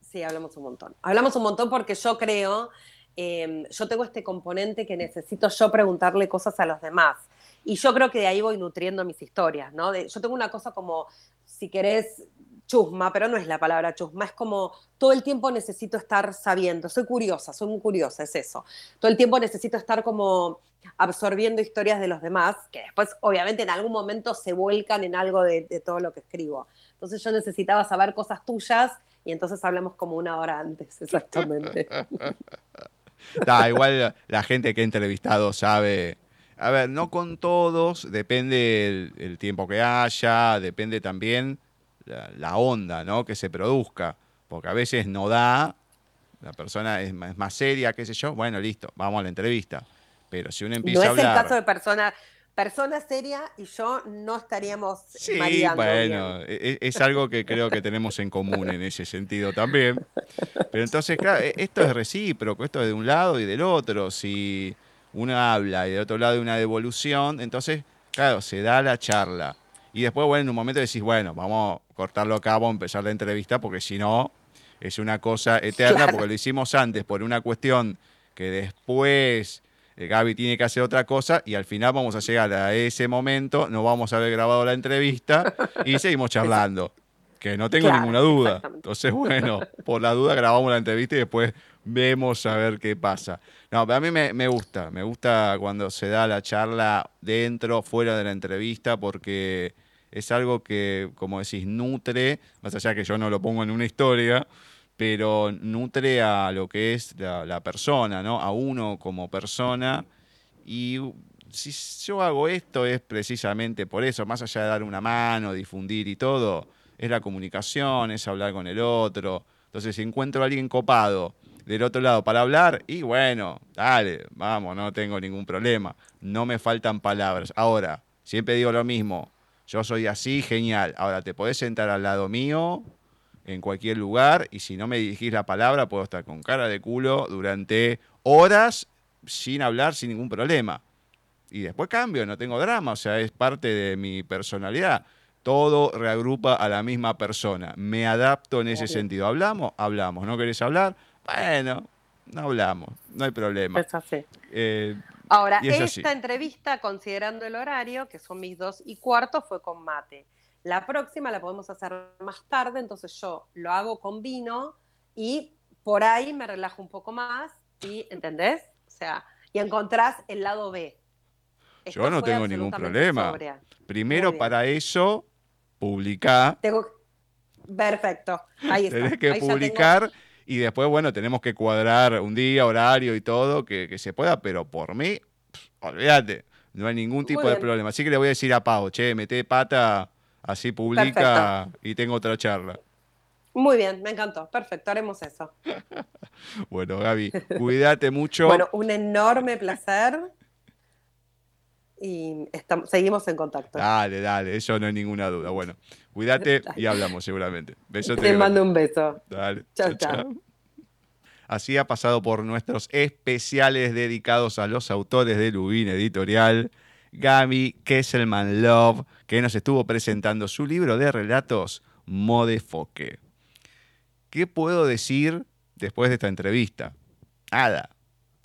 Speaker 5: Sí, hablamos un montón. Hablamos un montón porque yo creo Em, yo tengo este componente que necesito yo preguntarle cosas a los demás. Y yo creo que de ahí voy nutriendo mis historias, ¿no? yo tengo una cosa como, si querés, chusma, pero no es la palabra chusma, es como todo el tiempo necesito estar sabiendo, soy curiosa, soy muy curiosa, es eso. Todo el tiempo necesito estar como absorbiendo historias de los demás, que después obviamente en algún momento se vuelcan en algo de, de todo lo que escribo. Entonces yo necesitaba saber cosas tuyas y entonces hablamos como una hora antes, <laughs> exactamente. <laughs>
Speaker 3: igual la gente que he entrevistado sabe. A ver, no con todos, depende el, tiempo que haya, depende también la, onda ¿no? que se produzca, porque a veces no da, la persona es más, seria, qué sé yo, bueno, listo, vamos a la entrevista. Pero si uno empieza a hablar...
Speaker 5: No es el caso de personas persona seria y yo no estaríamos
Speaker 3: Sí,
Speaker 5: mareando
Speaker 3: bueno,
Speaker 5: bien.
Speaker 3: e- e- es algo que creo que tenemos en común en ese sentido también. Pero entonces, claro, e- esto es recíproco, esto es de un lado y del otro. Si uno habla y del otro lado hay una devolución, entonces, claro, se da la charla. Y después, bueno, en un momento decís, bueno, vamos a cortarlo a empezar la entrevista, porque si no, es una cosa eterna,
Speaker 5: Claro.
Speaker 3: porque lo hicimos antes por una cuestión que después Gaby tiene que hacer otra cosa y al final vamos a llegar a ese momento, no vamos a haber grabado la entrevista y seguimos charlando. Que no tengo
Speaker 5: Claro,
Speaker 3: ninguna duda. Entonces, bueno, por la duda grabamos la entrevista y después vemos a ver qué pasa. No, pero a mí me, me gusta, me gusta cuando se da la charla dentro, fuera de la entrevista, porque es algo que, como decís, nutre, más allá que yo no lo pongo en una historia, pero nutre a lo que es la, persona, ¿no? A uno como persona. Y si yo hago esto es precisamente por eso, más allá de dar una mano, difundir y todo, es la comunicación, es hablar con el otro. Entonces, si encuentro a alguien copado del otro lado para hablar, y bueno, dale, vamos, no tengo ningún problema. No me faltan palabras. Ahora, siempre digo lo mismo, yo soy así, genial. Ahora, te podés sentar al lado mío en cualquier lugar y si no me dirigís la palabra, puedo estar con cara de culo durante horas sin hablar, sin ningún problema. Y después cambio, no tengo drama, o sea, es parte de mi personalidad. Todo reagrupa a la misma persona. Me adapto en ese sentido. ¿Hablamos? Hablamos. ¿No querés hablar? Bueno, no hablamos. No hay problema.
Speaker 5: Es así.
Speaker 3: Eh,
Speaker 5: Ahora,
Speaker 3: es
Speaker 5: esta
Speaker 3: así.
Speaker 5: entrevista, considerando el horario, que son mis dos y cuarto, fue con mate. La próxima la podemos hacer más tarde, entonces yo lo hago con vino y por ahí me relajo un poco más y, ¿entendés? O sea, y encontrás el lado B. Esto
Speaker 3: Yo no tengo ningún problema.
Speaker 5: sobria.
Speaker 3: primero, para eso, publicá.
Speaker 5: Tengo... Perfecto. Ahí está.
Speaker 3: Tenés que
Speaker 5: Ahí ya tengo-
Speaker 3: publicar y después, bueno, tenemos que cuadrar un día, horario y todo, que, que se pueda, pero por mí, pff, olvídate, no hay ningún tipo de problema. Así que le voy a decir a Pau, che, mete pata, así publica y tengo otra charla.
Speaker 5: Muy bien, me encantó. Perfecto, haremos eso. <laughs>
Speaker 3: Bueno, Gaby, cuídate mucho.
Speaker 5: Bueno, un enorme placer. Y estamos, seguimos en contacto.
Speaker 3: Dale, dale, eso no hay ninguna duda. Bueno, cuídate <laughs> y hablamos seguramente. Besote.
Speaker 5: Te mando un beso.
Speaker 3: Dale.
Speaker 5: Chau, chau.
Speaker 3: Así ha pasado por nuestros especiales dedicados a los autores de Lubin Editorial, Gaby Kesselman Love, que nos estuvo presentando su libro de relatos Modefoque. ¿Qué puedo decir después de esta entrevista? Nada.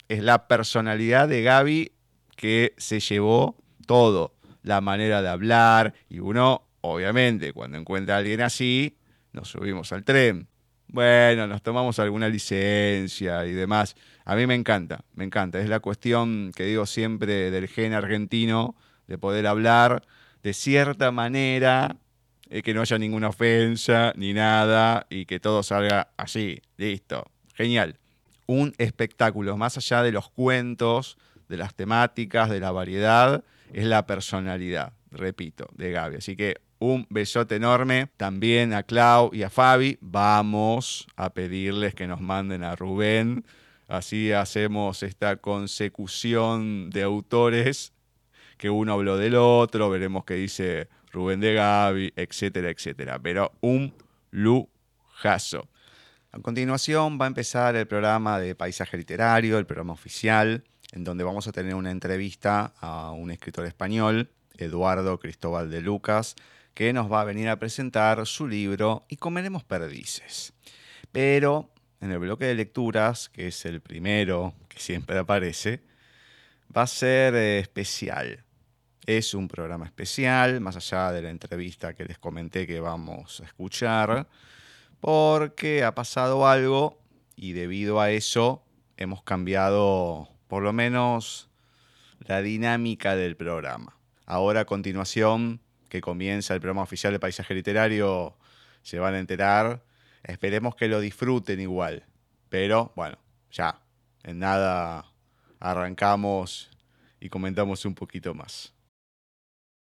Speaker 3: Es la personalidad de Gaby que se llevó todo. La manera de hablar. Y uno, obviamente, cuando encuentra a alguien así, nos subimos al tren. Bueno, nos tomamos alguna licencia y demás. A mí me encanta, me encanta. Es la cuestión que digo siempre del gen argentino, de poder hablar de cierta manera, eh, que no haya ninguna ofensa ni nada y que todo salga así. Listo. Genial. Un espectáculo, más allá de los cuentos, de las temáticas, de la variedad, es la personalidad, repito, de Gaby. Así que un besote enorme también a Clau y a Fabi. Vamos a pedirles que nos manden a Rubén. Así hacemos esta consecución de autores que uno habló del otro, veremos qué dice Rubén de Gaby, etcétera, etcétera. Pero un lujazo. A continuación va a empezar el programa de Paisaje Literario, el programa oficial, en donde vamos a tener una entrevista a un escritor español, Eduardo Cristóbal de Lucas, que nos va a venir a presentar su libro Y comeremos perdices. Pero en el bloque de lecturas, que es el primero que siempre aparece, va a ser eh, especial. Es un programa especial, más allá de la entrevista que les comenté que vamos a escuchar, porque ha pasado algo y debido a eso hemos cambiado por lo menos la dinámica del programa. Ahora a continuación, que comienza el programa oficial de Paisaje Literario, se van a enterar. Esperemos que lo disfruten igual. Pero bueno, ya, en nada arrancamos y comentamos un poquito más.